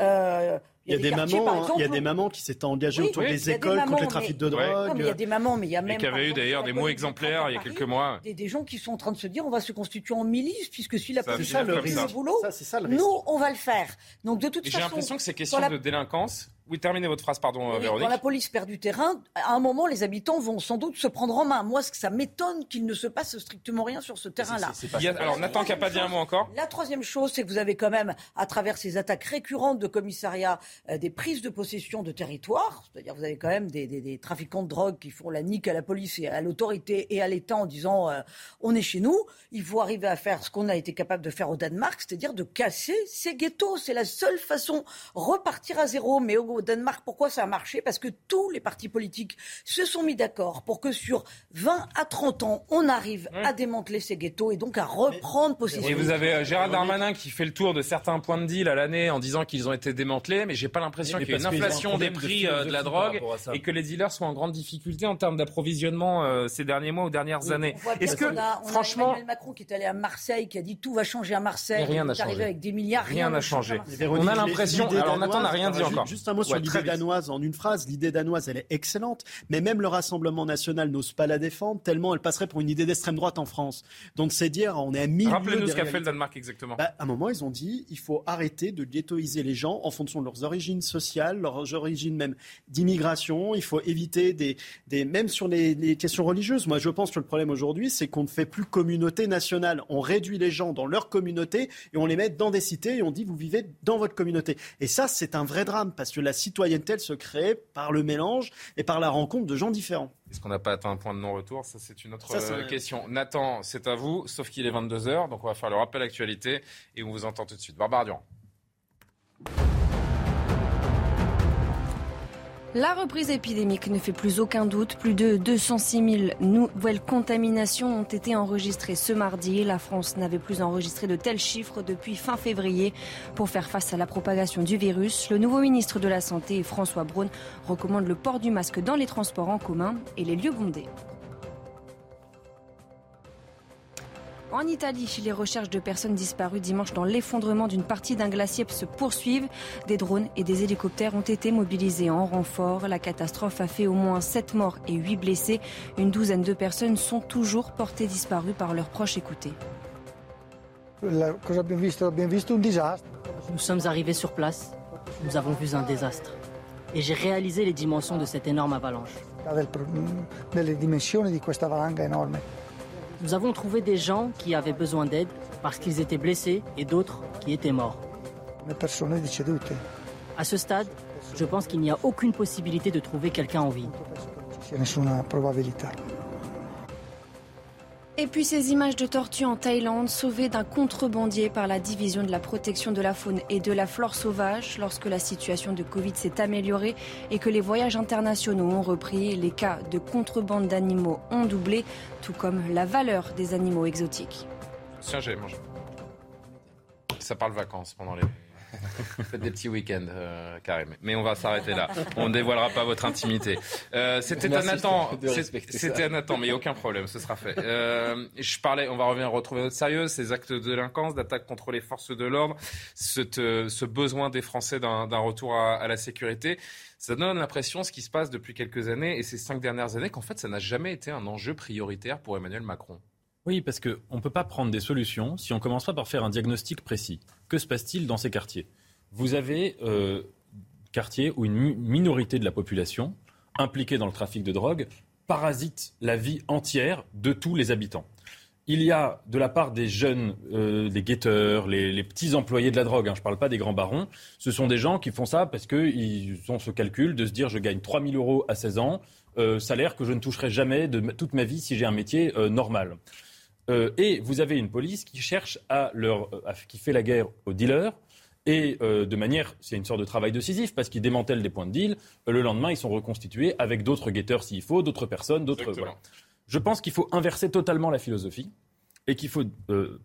Speaker 9: Euh, il y a, des, mamans, il y a des mamans qui s'étaient engagées autour des écoles contre les trafics de drogue.
Speaker 10: il y a des mamans, mais il y a même.
Speaker 1: Et qui avaient eu d'ailleurs des mots exemplaires il y a quelques mois.
Speaker 10: Des, des, gens qui sont en train de se dire on va se constituer en milice, puisque si la police
Speaker 9: fait le
Speaker 10: boulot, nous, on va le faire. Donc de toute façon.
Speaker 1: J'ai l'impression que ces questions de délinquance oui, terminez votre phrase, pardon, Véronique.
Speaker 10: Quand la police perd du terrain, à un moment, les habitants vont sans doute se prendre en main. Moi, ça m'étonne qu'il ne se passe strictement rien sur ce terrain-là.
Speaker 1: Alors, Nathan qui n'a pas dit un mot encore.
Speaker 10: La troisième chose, c'est que vous avez quand même, à travers ces attaques récurrentes de commissariat, euh, des prises de possession de territoire. C'est-à-dire, vous avez quand même des, trafiquants de drogue qui font la nique à la police et à l'autorité et à l'État en disant euh, on est chez nous. Il faut arriver à faire ce qu'on a été capable de faire au Danemark, c'est-à-dire de casser ces ghettos. C'est la seule façon repartir à zéro. Mais au au Danemark, pourquoi ça a marché? Parce que tous les partis politiques se sont mis d'accord pour que sur 20 à 30 ans, on arrive à démanteler ces ghettos et donc à reprendre possession.
Speaker 1: Et vous avez euh, Gérald Darmanin qui fait le tour de certains points de deal à l'année en disant qu'ils ont été démantelés, mais j'ai pas l'impression qu'il y ait une inflation des prix euh, de, la drogue et que les dealers soient en grande difficulté en termes d'approvisionnement euh, ces derniers mois ou dernières années.
Speaker 10: Est-ce que, franchement, Emmanuel Macron qui est allé à Marseille, qui a dit tout va changer à Marseille,
Speaker 1: rien n'a
Speaker 10: changé. avec des milliards,
Speaker 1: rien n'a changé. On a l'impression. Alors Nathan n'a rien dit encore.
Speaker 9: Juste un mot sur l'idée danoise en une phrase. L'idée danoise, elle est excellente, mais même le Rassemblement national n'ose pas la défendre tellement elle passerait pour une idée d'extrême droite en France. Donc c'est dire, on est à milieu.
Speaker 1: Rappelez-nous ce qu'a fait le Danemark exactement.
Speaker 9: Bah, à un moment, ils ont dit, il faut arrêter de ghettoiser les gens en fonction de leurs origines sociales, leurs origines même d'immigration. Il faut éviter des, des même sur les, les questions religieuses. Moi, je pense que le problème aujourd'hui, c'est qu'on ne fait plus communauté nationale. On réduit les gens dans leur communauté et on les met dans des cités et on dit vous vivez dans votre communauté. Et ça, c'est un vrai drame parce que la citoyenneté, elle se crée par le mélange et par la rencontre de gens différents.
Speaker 1: Est-ce qu'on n'a pas atteint un point de non-retour? Ça, c'est une autre euh, question. Nathan, c'est à vous, sauf qu'il est 22h, donc on va faire le rappel actualité et on vous entend tout de suite. Barbara Durand.
Speaker 2: La reprise épidémique ne fait plus aucun doute. Plus de 206 000 nouvelles contaminations ont été enregistrées ce mardi. La France n'avait plus enregistré de tels chiffres depuis fin février. Pour faire face à la propagation du virus, le nouveau ministre de la Santé, François Braun, recommande le port du masque dans les transports en commun et les lieux bondés. En Italie, les recherches de personnes disparues dimanche dans l'effondrement d'une partie d'un glacier se poursuivent. Des drones et des hélicoptères ont été mobilisés en renfort. La catastrophe a fait au moins 7 morts et 8 blessés. Une douzaine de personnes sont toujours portées disparues par leurs proches écoutés.
Speaker 26: Nous
Speaker 27: sommes arrivés sur place. Nous avons vu un désastre. Et j'ai réalisé les dimensions de cette énorme avalanche. Nous avons trouvé des gens qui avaient besoin d'aide parce qu'ils étaient blessés et d'autres qui étaient morts. À ce stade, je pense qu'il n'y a aucune possibilité de trouver quelqu'un en vie.
Speaker 2: Et puis ces images de tortues en Thaïlande, sauvées d'un contrebandier par la division de la protection de la faune et de la flore sauvage. Lorsque la situation de Covid s'est améliorée et que les voyages internationaux ont repris, les cas de contrebande d'animaux ont doublé, tout comme la valeur des animaux exotiques.
Speaker 1: Tiens, j'ai mangé. Ça parle vacances pendant les (laughs) Faites des petits week-ends, euh, Karim. Mais on va s'arrêter là. On ne dévoilera pas votre intimité. Euh, c'était un Nathan. C'était un Nathan, mais aucun problème, ce sera fait. Euh, je parlais, on va revenir retrouver notre sérieux, ces actes de délinquance, d'attaque contre les forces de l'ordre, ce, ce, besoin des Français d'un retour à, à la sécurité. Ça donne l'impression, ce qui se passe depuis quelques années et ces cinq dernières années, qu'en fait, ça n'a jamais été un enjeu prioritaire pour Emmanuel Macron.
Speaker 12: Oui, parce qu'on ne peut pas prendre des solutions si on ne commence pas par faire un diagnostic précis. Que se passe-t-il dans ces quartiers? Vous avez euh, quartiers où une minorité de la population impliquée dans le trafic de drogue parasite la vie entière de tous les habitants. Il y a de la part des jeunes, euh, des guetteurs, les, petits employés de la drogue, hein, je ne parle pas des grands barons, ce sont des gens qui font ça parce qu'ils ont ce calcul de se dire je gagne 3 000 euros à 16 ans, euh, salaire que je ne toucherai jamais de toute ma vie si j'ai un métier normal. Euh, et vous avez une police qui cherche à leur, euh, qui fait la guerre aux dealers. Et euh, de manière, c'est une sorte de travail décisif parce qu'ils démantèlent des points de deal. le lendemain, ils sont reconstitués avec d'autres guetteurs s'il faut, d'autres personnes, d'autres. Je pense qu'il faut inverser totalement la philosophie et qu'il faut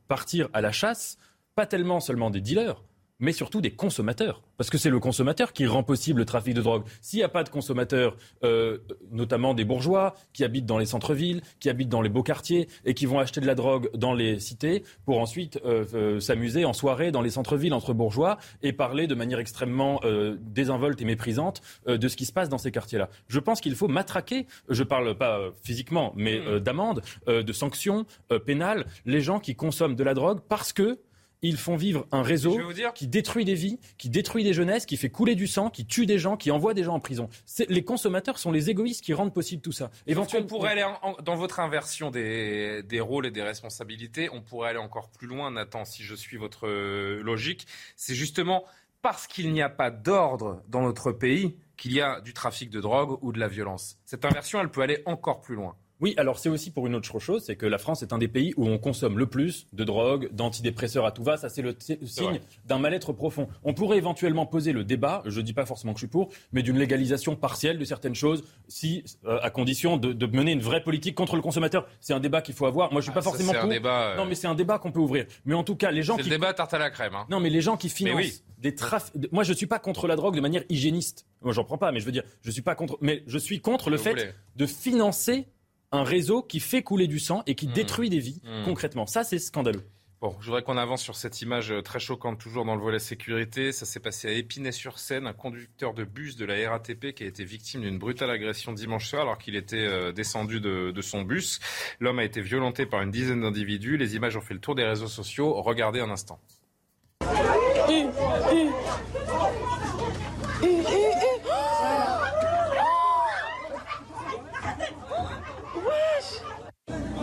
Speaker 12: partir à la chasse, pas tellement seulement des dealers, mais surtout des consommateurs. Parce que c'est le consommateur qui rend possible le trafic de drogue. S'il n'y a pas de consommateurs, euh, notamment des bourgeois qui habitent dans les centres-villes, qui habitent dans les beaux quartiers et qui vont acheter de la drogue dans les cités pour ensuite euh, euh, s'amuser en soirée dans les centres-villes entre bourgeois et parler de manière extrêmement désinvolte et méprisante de ce qui se passe dans ces quartiers-là. Je pense qu'il faut matraquer, je ne parle pas physiquement, mais mmh. d'amende, de sanctions pénales, les gens qui consomment de la drogue parce que ils font vivre un réseau qui détruit des vies, qui détruit des jeunesses, qui fait couler du sang, qui tue des gens, qui envoie des gens en prison. Les consommateurs sont les égoïstes qui rendent possible tout ça.
Speaker 1: Éventuellement, on pourrait aller dans votre inversion des, rôles et des responsabilités, on pourrait aller encore plus loin, Nathan, si je suis votre euh, logique. C'est justement parce qu'il n'y a pas d'ordre dans notre pays qu'il y a du trafic de drogue ou de la violence. Cette inversion, elle peut aller encore plus loin.
Speaker 12: Oui, alors c'est aussi pour une autre chose, c'est que la France est un des pays où on consomme le plus de drogue, d'antidépresseurs à tout va. Ça, c'est le, signe d'un mal-être profond. On pourrait éventuellement poser le débat, je ne dis pas forcément que je suis pour, mais d'une légalisation partielle de certaines choses, si, euh, à condition de, mener une vraie politique contre le consommateur. C'est un débat qu'il faut avoir. Moi, je suis pas ah, forcément pour. Débat, euh, Non, mais c'est un débat qu'on peut ouvrir. Mais en tout cas, les gens
Speaker 1: qui.
Speaker 12: C'est
Speaker 1: le débat tarte à la crème. Hein.
Speaker 12: Non, mais les gens qui financent des trafics. Moi, je suis pas contre la drogue de manière hygiéniste. Moi, j'en prends pas, mais je veux dire, je suis pas contre. Mais je suis contre le fait de financer un réseau qui fait couler du sang et qui mmh. détruit des vies mmh. concrètement. Ça, c'est scandaleux.
Speaker 1: Bon, je voudrais qu'on avance sur cette image euh, très choquante, toujours dans le volet sécurité. Ça s'est passé à Épinay-sur-Seine, un conducteur de bus de la RATP qui a été victime d'une brutale agression dimanche soir alors qu'il était euh, descendu de, de son bus. L'homme a été violenté par une dizaine d'individus. Les images ont fait le tour des réseaux sociaux. Regardez un instant.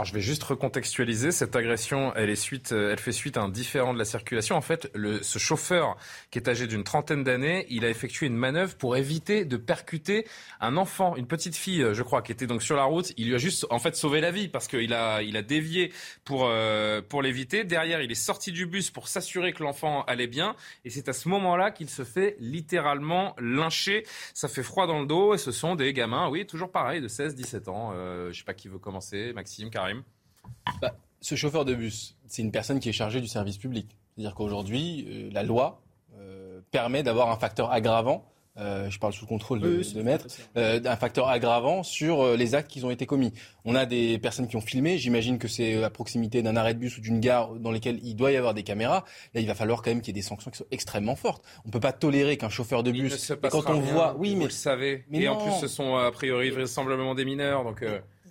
Speaker 1: Alors je vais juste recontextualiser cette agression. Elle est suite, euh, elle fait suite à un différent de la circulation. En fait, ce chauffeur qui est âgé d'une trentaine d'années, il a effectué une manœuvre pour éviter de percuter un enfant, une petite fille, je crois, qui était donc sur la route. Il lui a juste en fait sauvé la vie parce qu'il a, il a dévié pour euh, pour l'éviter. Derrière, il est sorti du bus pour s'assurer que l'enfant allait bien. Et c'est à ce moment-là qu'il se fait littéralement lyncher. Ça fait froid dans le dos. Et ce sont des gamins, oui, toujours pareil, de 16-17 ans. Euh, je sais pas qui veut commencer, Maxime,
Speaker 11: bah, ce chauffeur de bus, c'est une personne qui est chargée du service public. C'est-à-dire qu'aujourd'hui, euh, la loi euh, permet d'avoir un facteur aggravant euh, je parle sous le contrôle de, de maître, un facteur aggravant sur les actes qui ont été commis. On a des personnes qui ont filmé, j'imagine que c'est à proximité d'un arrêt de bus ou d'une gare dans lesquelles il doit y avoir des caméras. Là, il va falloir quand même qu'il y ait des sanctions qui soient extrêmement fortes. On ne peut pas tolérer qu'un chauffeur de bus,
Speaker 1: quand on voit, oui, mais vous le savez, mais et en plus ce sont a priori vraisemblablement des mineurs, donc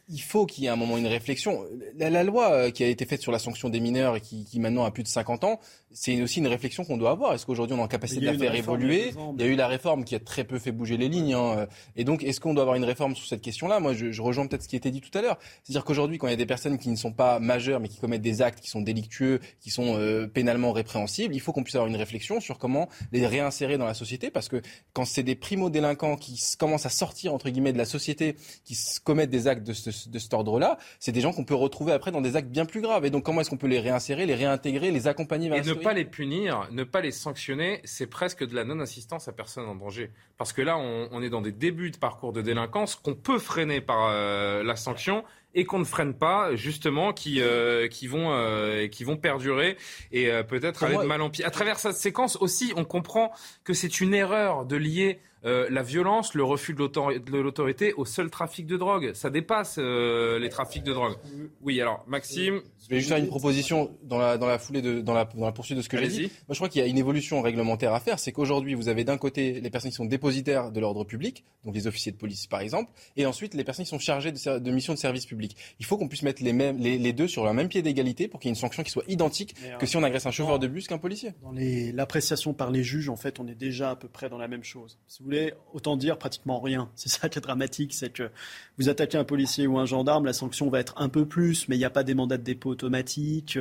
Speaker 11: il faut qu'il y ait un moment une réflexion. La, loi euh, qui a été faite sur la sanction des mineurs et qui, qui maintenant a plus de 50 ans, c'est aussi une réflexion qu'on doit avoir. Est-ce qu'aujourd'hui on est en capacité de la faire évoluer? Il y a eu la réforme qui a très peu fait bouger les lignes. Hein. Et donc, est-ce qu'on doit avoir une réforme sur cette question-là? Moi, je, je, rejoins peut-être ce qui a été dit tout à l'heure. C'est-à-dire qu'aujourd'hui, quand il y a des personnes qui ne sont pas majeures mais qui commettent des actes qui sont délictueux, qui sont euh, pénalement répréhensibles, il faut qu'on puisse avoir une réflexion sur comment les réinsérer dans la société. Parce que quand c'est des primo-délinquants qui commencent à sortir entre guillemets de la société, qui commettent des actes de ce cet ordre-là, c'est des gens qu'on peut retrouver après dans des actes bien plus graves. Et donc comment est-ce qu'on peut les réinsérer, les réintégrer, les accompagner
Speaker 1: vers Et ne pas les punir, ne pas les sanctionner, c'est presque de la non-assistance à personne en danger. Parce que là, on, est dans des débuts de parcours de délinquance qu'on peut freiner par euh, la sanction et qu'on ne freine pas, justement, qui, euh, qui, vont, euh, qui vont perdurer et peut-être aller de mal en pire. À travers cette séquence aussi, on comprend que c'est une erreur de lier euh, la violence, le refus de l'autorité au seul trafic de drogue. Ça dépasse euh, les trafics de drogue. Oui, alors Maxime.
Speaker 11: Je vais juste faire une proposition dans la, dans la foulée de dans la, dans la poursuite de ce que j'ai dit. Moi, je crois qu'il y a une évolution réglementaire à faire. C'est qu'aujourd'hui, vous avez d'un côté les personnes qui sont dépositaires de l'ordre public, donc les officiers de police par exemple, et ensuite les personnes qui sont chargées de, de missions de service public. Il faut qu'on puisse mettre les, mêmes, les, les, deux sur le même pied d'égalité pour qu'il y ait une sanction qui soit identique que si on agresse un chauffeur de bus qu'un policier.
Speaker 9: Dans l'appréciation par les juges, en fait, on est déjà à peu près dans la même chose voulez, autant dire pratiquement rien. (laughs) C'est ça qui est dramatique, c'est que vous attaquez un policier ou un gendarme, la sanction va être un peu plus, mais il n'y a pas des mandats de dépôt automatiques.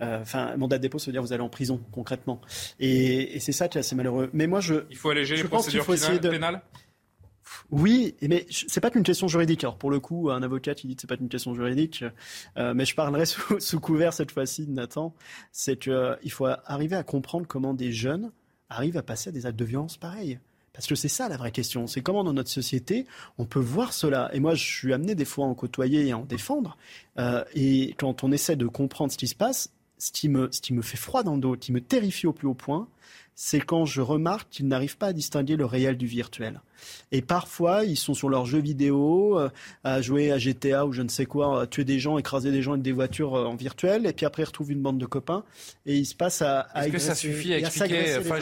Speaker 9: Euh, enfin, mandat de dépôt, ça veut dire vous allez en prison concrètement. Et, c'est ça qui est assez malheureux. Mais moi, je.
Speaker 1: Il faut alléger les procédures pénales.
Speaker 9: Oui, mais c'est pas qu'une question juridique. Alors pour le coup, un avocat qui dit que c'est pas une question juridique, euh, mais je parlerai (laughs) sous, sous couvert cette fois-ci de Nathan. C'est qu'il euh, faut arriver à comprendre comment des jeunes arrivent à passer à des actes de violence pareils. Parce que c'est ça la vraie question. C'est comment dans notre société on peut voir cela. Et moi, je suis amené des fois à en côtoyer et à en défendre. Euh, et quand on essaie de comprendre ce qui se passe, ce qui, me, ce qui me fait froid dans le dos, qui me terrifie au plus haut point, c'est quand je remarque qu'ils n'arrivent pas à distinguer le réel du virtuel. Et parfois, ils sont sur leurs jeux vidéo, euh, à jouer à GTA ou je ne sais quoi, à tuer des gens, écraser des gens avec des voitures euh, en virtuel, et puis après, ils retrouvent une bande de copains, et il se passe à, à
Speaker 1: Est-ce que ça suffit à expliquer Enfin,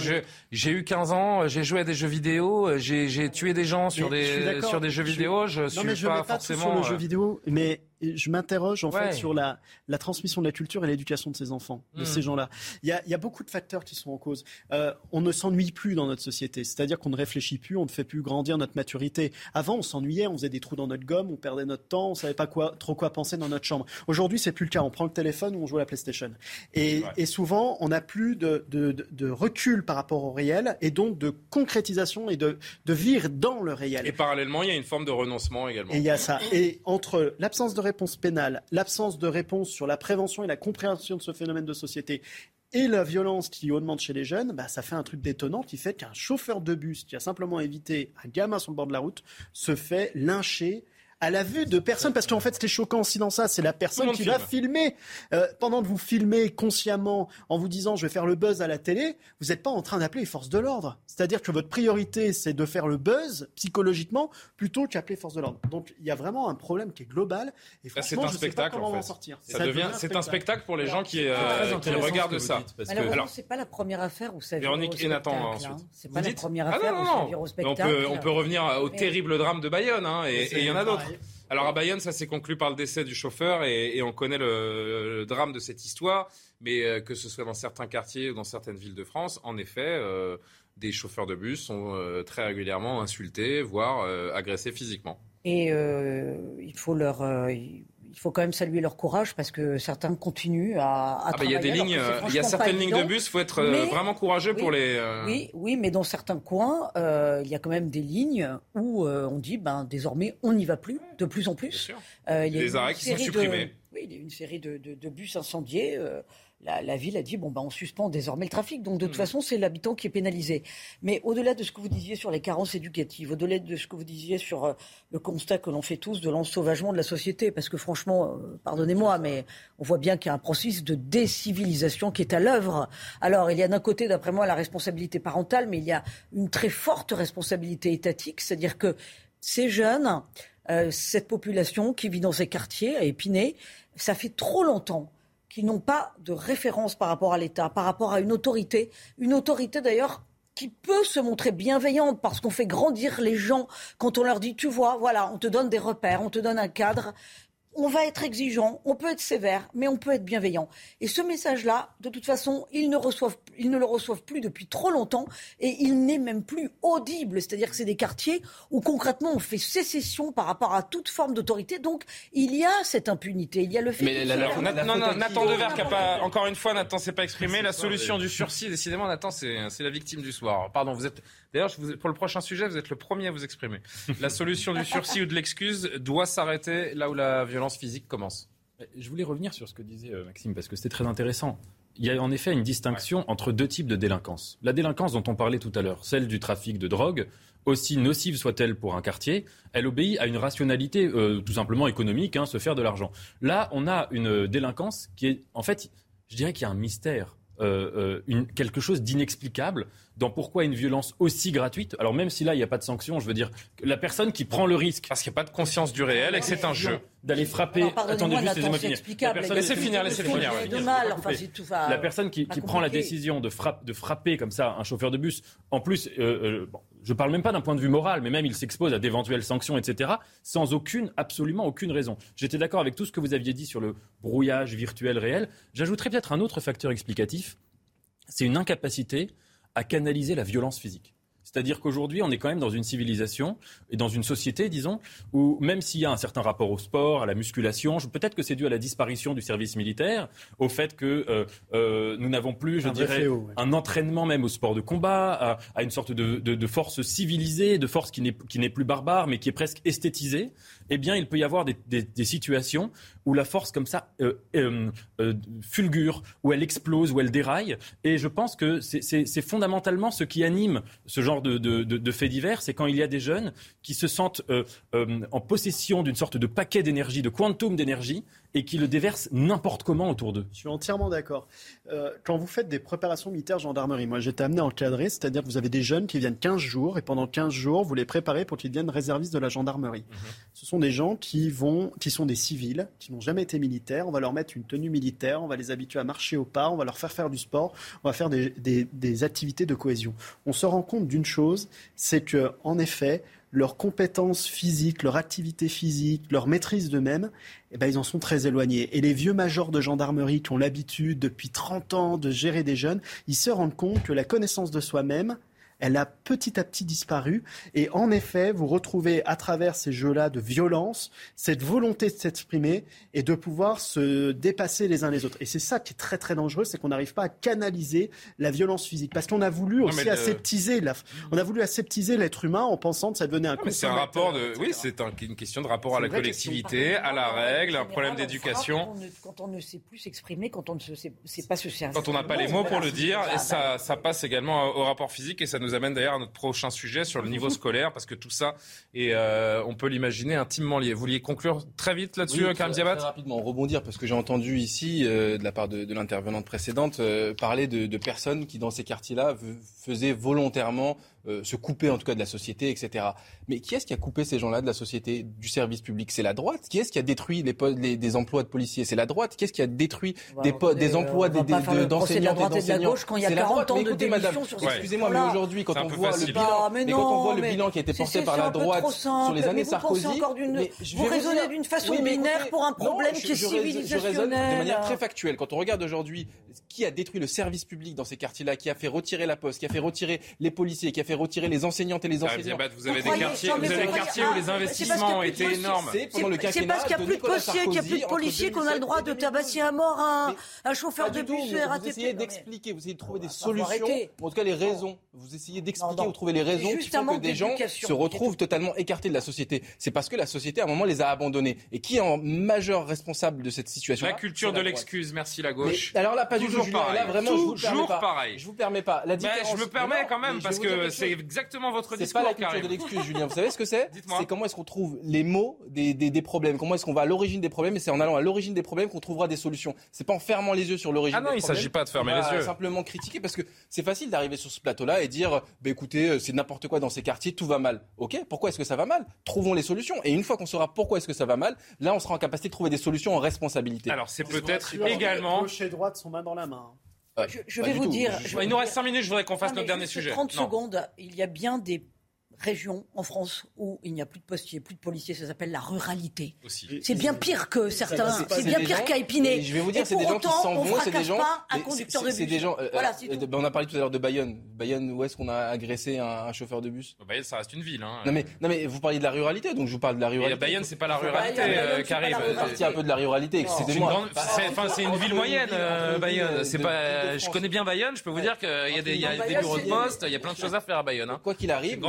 Speaker 1: j'ai eu 15 ans, j'ai joué à des jeux vidéo, j'ai tué des gens sur, des, sur des jeux vidéo, je, suis
Speaker 9: non, mais je
Speaker 1: pas,
Speaker 9: pas
Speaker 1: forcément...
Speaker 9: sur le jeu euh, vidéo, mais je m'interroge en fait sur la, la, transmission de la culture et l'éducation de ces enfants, de hmm. ces gens-là. Il y, a, il y, a, beaucoup de facteurs qui sont en cause. Euh, on ne s'ennuie plus dans notre société, c'est-à-dire qu'on ne réfléchit plus, on ne fait plus grandir notre maturité. Avant, on s'ennuyait, on faisait des trous dans notre gomme, on perdait notre temps, on savait pas quoi, trop quoi penser dans notre chambre. Aujourd'hui, c'est plus le cas. On prend le téléphone ou on joue à la PlayStation. Et, et souvent, on n'a plus de, de, de, recul par rapport au réel et donc de concrétisation et de, de vivre dans le réel.
Speaker 1: Et parallèlement, il y a une forme de renoncement également.
Speaker 9: Et il y a ça. Et entre l'absence de réponse pénale, l'absence de réponse sur la prévention et la compréhension de ce phénomène de société et la violence qui augmente chez les jeunes, bah, ça fait un truc détonnant qui fait qu'un chauffeur de bus qui a simplement évité un gamin sur le bord de la route se fait lyncher à la vue de personnes, parce qu'en fait, ce qui est choquant aussi dans ça, c'est la personne qui va filmer. Euh, pendant que vous filmez consciemment en vous disant je vais faire le buzz à la télé, vous n'êtes pas en train d'appeler les forces de l'ordre. C'est-à-dire que votre priorité, c'est de faire le buzz psychologiquement plutôt qu'appeler les forces de l'ordre. Donc il y a vraiment un problème qui est global. Et
Speaker 1: c'est un spectacle en fait. sortir. Ça, devient, c'est un spectacle pour les gens qui, euh, qui regardent ça.
Speaker 10: Parce que, alors, c'est pas la première affaire où ça
Speaker 1: Véronique et Nathan
Speaker 10: ensuite. Hein. C'est pas la première ah affaire où ça au spectacle.
Speaker 1: On peut, revenir au terrible drame de Bayonne, hein, et il y en a d'autres. Alors à Bayonne, ça s'est conclu par le décès du chauffeur et, on connaît le, drame de cette histoire. Mais euh, que ce soit dans certains quartiers ou dans certaines villes de France, en effet, euh, des chauffeurs de bus sont euh, très régulièrement insultés, voire agressés physiquement.
Speaker 10: Et il faut leur il faut quand même saluer leur courage parce que certains continuent à, à ah bah,
Speaker 1: Il y a des lignes, il y a certaines lignes de bus, il faut être euh, vraiment courageux pour les.
Speaker 10: Euh, oui, oui, mais dans certains coins, euh, il y a quand même des lignes où on dit, ben désormais, on n'y va plus, de plus en plus.
Speaker 1: Il y a des arrêts qui sont supprimés.
Speaker 10: oui, il y a une série de, de, de bus incendiés la, ville a dit bon ben on suspend désormais le trafic. Donc de toute hmm. façon c'est l'habitant qui est pénalisé. Mais au-delà de ce que vous disiez sur les carences éducatives, au-delà de ce que vous disiez sur euh, le constat que l'on fait tous de l'ensauvagement de la société, parce que franchement, euh, pardonnez-moi, mais on voit bien qu'il y a un processus de décivilisation qui est à l'œuvre. Alors il y a d'un côté, d'après moi, la responsabilité parentale, mais il y a une très forte responsabilité étatique, c'est-à-dire que ces jeunes, euh, cette population qui vit dans ces quartiers à Épinay, ça fait trop longtemps qui n'ont pas de référence par rapport à l'État, par rapport à une autorité, une autorité d'ailleurs qui peut se montrer bienveillante parce qu'on fait grandir les gens quand on leur dit, tu vois, voilà, on te donne des repères, on te donne un cadre. On va être exigeant, on peut être sévère, mais on peut être bienveillant. Et ce message-là, de toute façon, ils ne, reçoivent, ils ne le reçoivent plus depuis trop longtemps et il n'est même plus audible. C'est-à-dire que c'est des quartiers où concrètement on fait sécession par rapport à toute forme d'autorité. Donc il y a cette impunité, il y a le fait.
Speaker 1: Mais la, la, la, non, non, Nathan Dever qui a pas, encore une fois, Nathan s'est pas exprimé. La solution du sursis, décidément, Nathan, c'est la victime du soir. Pardon, vous êtes. D'ailleurs, pour le prochain sujet, vous êtes le premier à vous exprimer. La solution du sursis ou de l'excuse doit s'arrêter là où la violence physique commence.
Speaker 12: Je voulais revenir sur ce que disait euh, Maxime parce que c'était très intéressant. Il y a en effet une distinction entre deux types de délinquance. La délinquance dont on parlait tout à l'heure, celle du trafic de drogue, aussi nocive soit-elle pour un quartier, elle obéit à une rationalité euh, tout simplement économique, hein, se faire de l'argent. Là, on a une délinquance qui est, en fait, je dirais qu'il y a un mystère, euh, une, quelque chose d'inexplicable dans pourquoi une violence aussi gratuite. Alors même si là, il n'y a pas de sanction, je veux dire, la personne qui prend le risque...
Speaker 1: Parce qu'il n'y a pas de conscience du réel et que c'est un jeu.
Speaker 12: D'aller frapper...
Speaker 10: Attendez juste, laissez-moi
Speaker 1: Laissez finir, laissez finir.
Speaker 12: La personne qui, prend la décision de, de, frapper comme ça un chauffeur de bus, en plus, euh, euh, je ne parle même pas d'un point de vue moral, mais même il s'expose à d'éventuelles sanctions, etc., sans aucune, absolument aucune raison. J'étais d'accord avec tout ce que vous aviez dit sur le brouillage virtuel réel. J'ajouterais peut-être un autre facteur explicatif, c'est une incapacité à canaliser la violence physique. C'est-à-dire qu'aujourd'hui, on est quand même dans une civilisation et dans une société, disons, où même s'il y a un certain rapport au sport, à la musculation, peut-être que c'est dû à la disparition du service militaire, au fait que euh, euh, nous n'avons plus, je dirais, un entraînement même au sport de combat, à, une sorte de, de, force civilisée, de force qui n'est plus barbare, mais qui est presque esthétisée. Eh bien, il peut y avoir des, situations où la force comme ça euh, euh, fulgure, où elle explose, où elle déraille. Et je pense que c'est fondamentalement ce qui anime ce genre de, de, faits divers, c'est quand il y a des jeunes qui se sentent euh, euh, en possession d'une sorte de paquet d'énergie, de quantum d'énergie, et qui le déversent n'importe comment autour d'eux.
Speaker 9: Je suis entièrement d'accord. Euh, quand vous faites des préparations militaires gendarmerie, moi j'étais amené à encadrer, c'est-à-dire que vous avez des jeunes qui viennent 15 jours, et pendant 15 jours, vous les préparez pour qu'ils deviennent réservistes de la gendarmerie. Mhm. Ce sont des gens qui, vont, qui sont des civils, qui n'ont jamais été militaires, on va leur mettre une tenue militaire, on va les habituer à marcher au pas, on va leur faire faire du sport, on va faire des, des activités de cohésion. On se rend compte d'une chose, c'est que en effet, leurs compétences physiques, leur activité physique, leur maîtrise d'eux-mêmes, eh ben, ils en sont très éloignés. Et les vieux majors de gendarmerie qui ont l'habitude depuis 30 ans de gérer des jeunes, ils se rendent compte que la connaissance de soi-même, elle a petit à petit disparu. Et en effet, vous retrouvez à travers ces jeux-là de violence cette volonté de s'exprimer et de pouvoir se dépasser les uns les autres. Et c'est ça qui est très très dangereux, c'est qu'on n'arrive pas à canaliser la violence physique. Parce qu'on a voulu aussi aseptiser, la... on a voulu aseptiser l'être humain en pensant que ça devenait un.
Speaker 1: C'est un rapport de, oui, c'est une question de rapport à la collectivité, à la règle, un problème d'éducation.
Speaker 10: Quand on ne sait plus s'exprimer, quand on ne sait, pas se servir.
Speaker 1: Quand on n'a pas les mots pour le dire, et ça, ça passe également au rapport physique et ça nous amène d'ailleurs à notre prochain sujet sur le niveau scolaire, parce que tout ça, et euh, on peut l'imaginer, intimement lié. Vous vouliez conclure très vite là-dessus, oui, Karim Diabat?
Speaker 11: Très rapidement, rebondir, parce que j'ai entendu ici, euh, de la part de, de l'intervenante précédente, euh, parler de, de, personnes qui, dans ces quartiers-là, faisaient volontairement euh, se couper en tout cas de la société, etc. Mais qui est-ce qui a coupé ces gens-là de la société, du service public? C'est la droite? Qui est-ce qui a détruit les, les des emplois de policiers? C'est la droite? Qui est-ce qui a détruit des, des emplois d'enseignants
Speaker 10: de, gauche quand il y a 40 ans de
Speaker 11: madame, Excusez-moi, mais aujourd'hui, quand on voit le bilan, mais quand on voit le bilan qui a été porté par la droite sur les années Sarkozy,
Speaker 10: vous raisonnez d'une façon binaire pour un problème qui est civilisationnel. Je raisonne
Speaker 11: de manière très factuelle. Quand on regarde aujourd'hui qui a détruit le service public dans ces quartiers-là, qui a fait retirer la poste, qui a fait retirer les policiers, qui a fait retirer les enseignantes et les enseignants.
Speaker 1: Vous avez des quartiers, vous avez des quartiers où les investissements ont été énormes.
Speaker 10: C'est parce qu'il n'y a plus de policiers, qu'il n'y a plus de policiers qu'on a le droit de tabasser à mort un, chauffeur de bus.
Speaker 11: Vous essayez d'expliquer, vous essayez de trouver des solutions, en tout cas les raisons. Vous essayez d'expliquer ou trouver les raisons qui font que des gens se retrouvent totalement écartés de la société. C'est parce que la société, à un moment, les a abandonnés. Et qui est en majeur responsable de cette situation
Speaker 1: La culture de l'excuse, merci la gauche.
Speaker 11: Alors là, pas du tout, Là, vraiment,
Speaker 1: je vous pareil.
Speaker 11: Je vous permets pas. La différence.
Speaker 1: je me permets quand même parce que c'est exactement votre discours.
Speaker 11: C'est pas la culture de l'excuse, Julien. Vous savez ce que c'est (laughs) C'est comment est-ce qu'on trouve les mots des, des, des problèmes. Comment est-ce qu'on va à l'origine des problèmes Et c'est en allant à l'origine des problèmes qu'on trouvera des solutions. C'est pas en fermant les yeux sur l'origine.
Speaker 1: Ah non,
Speaker 11: il
Speaker 1: s'agit pas de fermer les yeux.
Speaker 11: Simplement critiquer parce que c'est facile d'arriver sur ce plateau-là et dire, bah écoutez, euh, c'est n'importe quoi dans ces quartiers, tout va mal. Ok, pourquoi est-ce que ça va mal? Trouvons les solutions. Et une fois qu'on saura pourquoi est-ce que ça va mal, là, on sera en capacité de trouver des solutions en responsabilité.
Speaker 1: Alors c'est peut-être également.
Speaker 9: Gauche et droite sont main dans la main.
Speaker 10: Je, vais vous dire.
Speaker 1: il nous reste 5 minutes, je voudrais qu'on fasse notre dernier sujet.
Speaker 10: 30 secondes, il y a bien des régions en France où il n'y a plus de postiers, plus de policiers. Ça s'appelle la ruralité. C'est bien pire que certains. C'est bien pire qu'à Épinay.
Speaker 11: Je vais vous dire, c'est des gens qui s'en vont, c'est des gens. C'est des gens. On a parlé tout à l'heure de Bayonne. Bayonne, où est-ce qu'on a agressé un chauffeur de bus?
Speaker 1: Bayonne, ça reste une ville. Hein.
Speaker 11: Non mais, non mais vous parliez de la ruralité, donc je vous parle de la ruralité.
Speaker 1: Bayonne, c'est pas la ruralité, Karim.
Speaker 11: C'est partie un peu de la ruralité.
Speaker 1: C'est une ville moyenne, euh, Bayonne. C'est pas. Je connais bien Bayonne. Je peux vous dire qu'il y a des bureaux de poste. Il y a plein de choses à faire à Bayonne. Hein.
Speaker 11: Quoi qu'il arrive,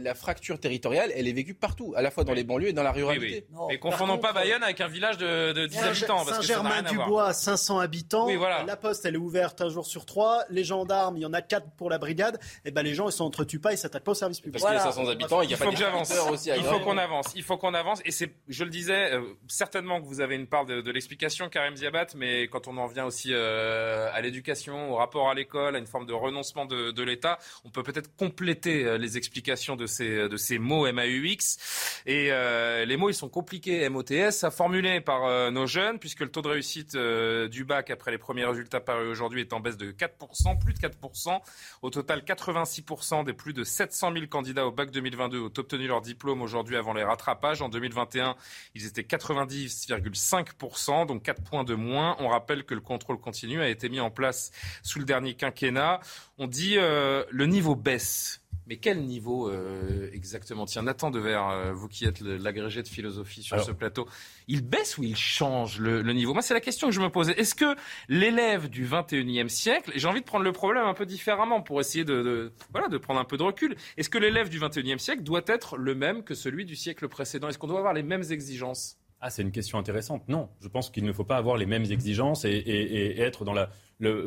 Speaker 11: la fracture territoriale, elle est vécue partout, à la fois dans les banlieues et dans la ruralité.
Speaker 1: Oui, oui. Et confondons pas Bayonne avec un village de, de 10 habitants.
Speaker 9: Saint-Germain-du-Bois, 500 habitants.
Speaker 1: Oui, voilà.
Speaker 9: La poste, elle est ouverte un jour sur trois. Les gendarmes, il y en a quatre pour la brigade. Et ben les gens, ils s'entretuent pas, ils s'attaquent pas au service public.
Speaker 11: Parce qu'il y a 500 habitants, il y a
Speaker 1: que j'avance. Il faut qu'on avance. Il faut qu'on avance. Et c'est, je le disais, euh, certainement que vous avez une part de, de l'explication, Karim Ziabat, mais quand on en vient aussi euh, à l'éducation, au rapport à l'école, à une forme de renoncement de, de l'État, on peut peut-être compléter euh, les explications de ces, de ces mots MAUX. Et euh, les mots, ils sont compliqués, MOTS, à formuler par euh, nos jeunes, puisque le taux de réussite euh, du bac après les premiers résultats parus aujourd'hui est en baisse de 4%, plus de 4%. Au total, 86% des plus de 700 000 candidats au bac 2022 ont obtenu leur diplôme aujourd'hui avant les rattrapages. En 2021, ils étaient 90,5%, donc 4 points de moins. On rappelle que le contrôle continu a été mis en place sous le dernier quinquennat. On dit le niveau baisse. Mais quel niveau euh, exactement? Tiens, Nathan Dever, euh, vous qui êtes l'agrégé de philosophie sur ce plateau, il baisse ou il change le, niveau? Moi, c'est la question que je me posais. Est-ce que l'élève du 21e siècle, et j'ai envie de prendre le problème un peu différemment pour essayer de, voilà, de prendre un peu de recul, est-ce que l'élève du 21e siècle doit être le même que celui du siècle précédent? Est-ce qu'on doit avoir les mêmes exigences?
Speaker 12: Ah, c'est une question intéressante. Non, je pense qu'il ne faut pas avoir les mêmes exigences et être dans la,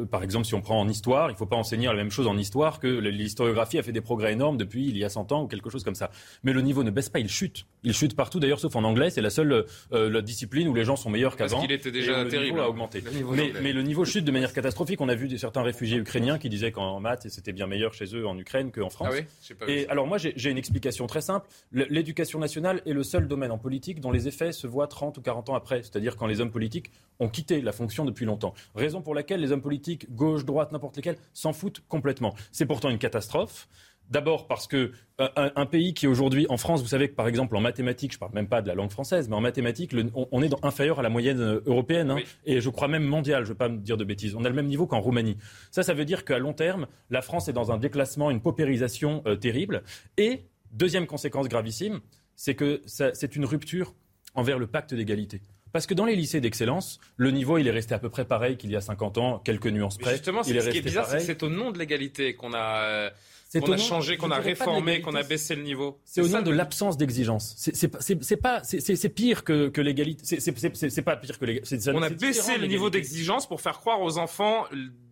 Speaker 12: par exemple, si on prend en histoire, il ne faut pas enseigner la même chose en histoire que l'historiographie a fait des progrès énormes depuis il y a 100 ans ou quelque chose comme ça. Mais le niveau ne baisse pas, il chute. Il chute partout, d'ailleurs, sauf en anglais. C'est la seule euh, discipline où les gens sont meilleurs qu'avant.
Speaker 1: Parce qu'il était déjà
Speaker 12: le
Speaker 1: terrible.
Speaker 12: Niveau a augmenté. mais, le niveau chute de manière catastrophique. On a vu certains réfugiés ukrainiens qui disaient qu'en maths, c'était bien meilleur chez eux en Ukraine qu'en France.
Speaker 1: Ah oui pas
Speaker 12: Et alors moi, j'ai une explication très simple. L'éducation nationale est le seul domaine en politique dont les effets se voient 30 ou 40 ans après. C'est-à-dire quand les hommes politiques ont quitté la fonction depuis longtemps. Raison pour laquelle les hommes politiques, gauche, droite, n'importe lesquels, s'en foutent complètement. C'est pourtant une catastrophe. D'abord parce que euh, un, pays qui aujourd'hui, en France, vous savez que par exemple en mathématiques, je ne parle même pas de la langue française, mais en mathématiques, on, est inférieur à la moyenne euh, européenne, hein, et je crois même mondiale, je ne veux pas me dire de bêtises. On a le même niveau qu'en Roumanie. Ça, ça veut dire qu'à long terme, la France est dans un déclassement, une paupérisation euh, terrible. Et deuxième conséquence gravissime, c'est que c'est une rupture envers le pacte d'égalité. Parce que dans les lycées d'excellence, le niveau, il est resté à peu près pareil qu'il y a 50 ans, quelques nuances près.
Speaker 1: justement,
Speaker 12: il
Speaker 1: ce qui est bizarre, c'est que c'est au nom de l'égalité qu'on a... qu'on a changé, qu'on a réformé, qu'on a baissé le niveau.
Speaker 12: C'est au nom de l'absence d'exigence. C'est pas, c'est pire que, que l'égalité. C'est pas pire que l'égalité.
Speaker 1: On a baissé le niveau d'exigence pour faire croire aux enfants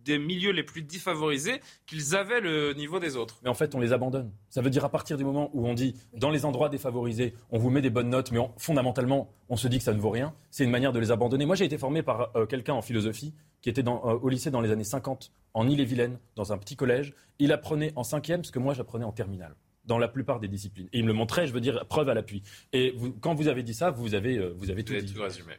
Speaker 1: des milieux les plus défavorisés qu'ils avaient le niveau des autres.
Speaker 12: Mais en fait, on les abandonne. Ça veut dire à partir du moment où on dit dans les endroits défavorisés, on vous met des bonnes notes, mais fondamentalement, on se dit que ça ne vaut rien. C'est une manière de les abandonner. Moi, j'ai été formé par euh, quelqu'un en philosophie qui était dans, euh, au lycée dans les années 50 en Ille-et-Vilaine, dans un petit collège. Il apprenait en cinquième ce que moi j'apprenais en terminale dans la plupart des disciplines. Et il me le montrait, je veux dire, preuve à l'appui. Et quand vous avez dit ça, vous avez, euh, vous avez tout dit.
Speaker 1: Tout résumé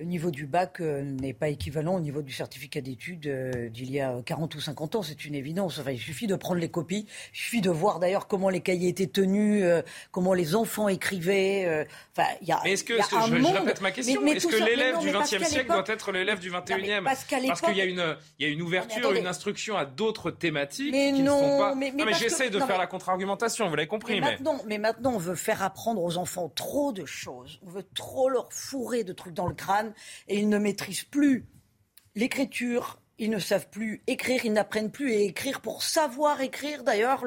Speaker 10: le niveau du bac euh, n'est pas équivalent au niveau du certificat d'études euh, d'il y a 40 ou 50 ans, c'est une évidence. Enfin, il suffit de prendre les copies, il suffit de voir d'ailleurs comment les cahiers étaient tenus, euh, comment les enfants écrivaient. Enfin, il y a,
Speaker 1: mais est-ce que, je, répète ma question, est-ce que l'élève du XXe siècle doit être l'élève du XXIe Parce qu'il y a une, il y a une ouverture, une instruction à d'autres thématiques
Speaker 10: mais
Speaker 1: qui
Speaker 10: non,
Speaker 1: ne sont pas.
Speaker 10: Mais,
Speaker 1: mais j'essaie de faire la contre-argumentation, vous l'avez compris.
Speaker 10: Mais, Maintenant, mais maintenant, on veut faire apprendre aux enfants trop de choses, on veut trop leur fourrer de trucs dans le crâne et ils ne maîtrisent plus l'écriture, ils ne savent plus écrire, ils n'apprennent plus à écrire pour savoir écrire. D'ailleurs,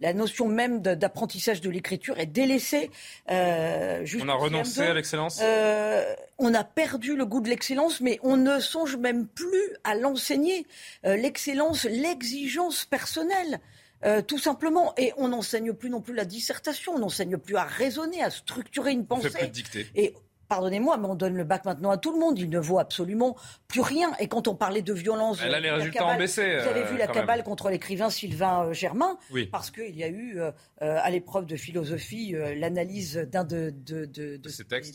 Speaker 10: la notion même d'apprentissage de l'écriture est délaissée.
Speaker 1: Euh, on a renoncé à l'excellence
Speaker 10: euh, On a perdu le goût de l'excellence, mais on ne songe même plus à l'enseigner. Euh, l'excellence, l'exigence personnelle. tout simplement. Et on n'enseigne plus non plus la dissertation, on n'enseigne plus à raisonner, à structurer une pensée.
Speaker 1: On fait plus de dictée.
Speaker 10: Et Pardonnez-moi, mais on donne le bac maintenant à tout le monde. Il ne vaut absolument plus rien. Et quand on parlait de violence,
Speaker 1: là, les résultats ont baissé.
Speaker 10: Vous avez vu
Speaker 1: euh,
Speaker 10: la cabale contre l'écrivain Sylvain euh, Germain,
Speaker 1: oui.
Speaker 10: parce qu'il y a eu euh, à l'épreuve de philosophie l'analyse d'un de, de, de,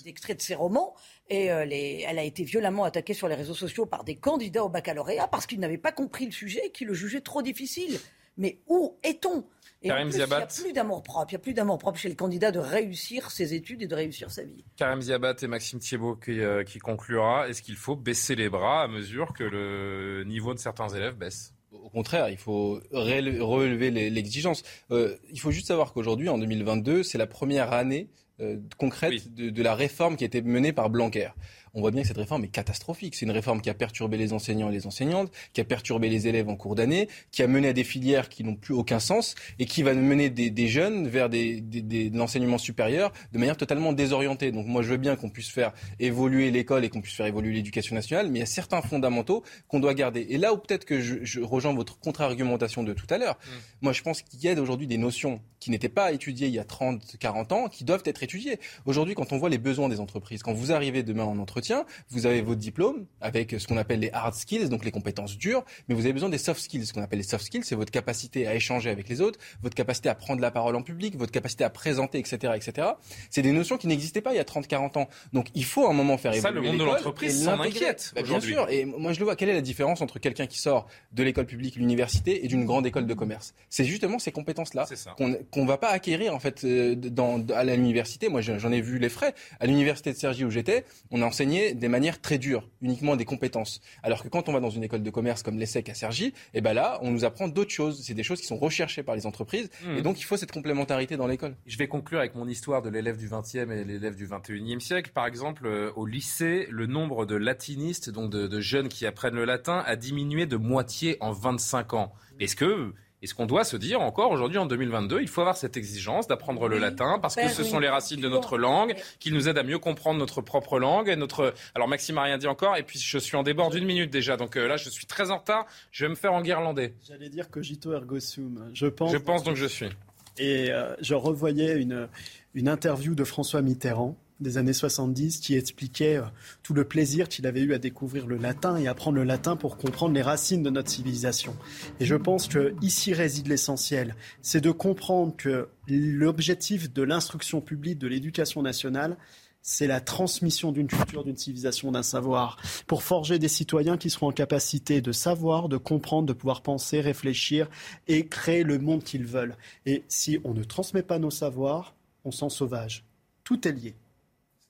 Speaker 10: d'extraits de ses romans, et elle a été violemment attaquée sur les réseaux sociaux par des candidats au baccalauréat parce qu'ils n'avaient pas compris le sujet et qu'ils le jugeaient trop difficile. Mais où est-on?
Speaker 1: Et Karim
Speaker 10: Il n'y a plus d'amour propre. Il n'y a plus d'amour propre chez le candidat de réussir ses études et de réussir sa vie.
Speaker 1: Karim Ziabat et Maxime Thiebaud qui, euh, qui conclura. Est-ce qu'il faut baisser les bras à mesure que le niveau de certains élèves baisse?
Speaker 11: Au contraire, il faut relever l'exigence. Euh, il faut juste savoir qu'aujourd'hui, en 2022, c'est la première année euh, concrète de, de, la réforme qui a été menée par Blanquer on voit bien que cette réforme est catastrophique. C'est une réforme qui a perturbé les enseignants et les enseignantes, qui a perturbé les élèves en cours d'année, qui a mené à des filières qui n'ont plus aucun sens et qui va mener des, jeunes vers des, de l'enseignement supérieur de manière totalement désorientée. Donc moi, je veux bien qu'on puisse faire évoluer l'école et qu'on puisse faire évoluer l'éducation nationale, mais il y a certains fondamentaux qu'on doit garder. Et là où peut-être que je, rejoins votre contre-argumentation de tout à l'heure, mmh. moi je pense qu'il y a aujourd'hui des notions qui n'étaient pas étudiées il y a 30, 40 ans, qui doivent être étudiées. Aujourd'hui, quand on voit les besoins des entreprises, quand vous arrivez demain en entretien, vous avez votre diplôme avec ce qu'on appelle les hard skills, donc les compétences dures, mais vous avez besoin des soft skills. Ce qu'on appelle les soft skills, c'est votre capacité à échanger avec les autres, votre capacité à prendre la parole en public, votre capacité à présenter, etc., etc. C'est des notions qui n'existaient pas il y a 30, 40 ans. Donc il faut un moment faire évoluer
Speaker 1: Ça, le monde de l'entreprise s'en inquiète
Speaker 11: bah, Bien sûr. Et moi, je le vois. Quelle est la différence entre quelqu'un qui sort de l'école publique, l'université, et d'une grande école de commerce? C'est justement ces compétences-là qu'on ne va pas acquérir en fait euh, dans, à l'université. Moi, j'en ai vu les frais. À l'université de Sergi où j'étais, on a enseigné des manières très dures, uniquement des compétences. Alors que quand on va dans une école de commerce comme l'ESSEC à Cergy, et eh ben là, on nous apprend d'autres choses. C'est des choses qui sont recherchées par les entreprises. Mmh. Et donc, il faut cette complémentarité dans l'école.
Speaker 1: Je vais conclure avec mon histoire de l'élève du 20e et l'élève du 21e siècle. Par exemple, euh, au lycée, le nombre de latinistes, donc de, de jeunes qui apprennent le latin, a diminué de moitié en 25 ans. Est-ce que est-ce qu'on doit se dire encore aujourd'hui en 2022, il faut avoir cette exigence d'apprendre le latin parce que ben ce sont les racines de notre langue qui nous aident à mieux comprendre notre propre langue et notre. Alors Maxime a rien dit encore et puis je suis en débord d'une minute déjà donc euh, là je suis très en retard. Je vais me faire en guirlandais.
Speaker 9: J'allais dire cogito ergo sum. Je pense.
Speaker 1: Je pense donc je suis.
Speaker 9: Et euh, je revoyais une une interview de François Mitterrand des années 70 qui expliquait euh, tout le plaisir qu'il avait eu à découvrir le latin et apprendre le latin pour comprendre les racines de notre civilisation. Et je pense que ici réside l'essentiel, c'est de comprendre que l'objectif de l'instruction publique, de l'éducation nationale, c'est la transmission d'une culture, d'une civilisation, d'un savoir, pour forger des citoyens qui seront en capacité de savoir, de comprendre, de pouvoir penser, réfléchir et créer le monde qu'ils veulent. Et si on ne transmet pas nos savoirs, on s'en sauvage. Tout est lié.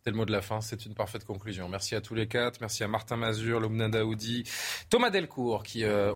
Speaker 1: C'est le mot de la fin, c'est une parfaite conclusion. Merci à tous les quatre, merci à Martin Mazur, Lomna Daoudi, Thomas Delcourt qui... Euh,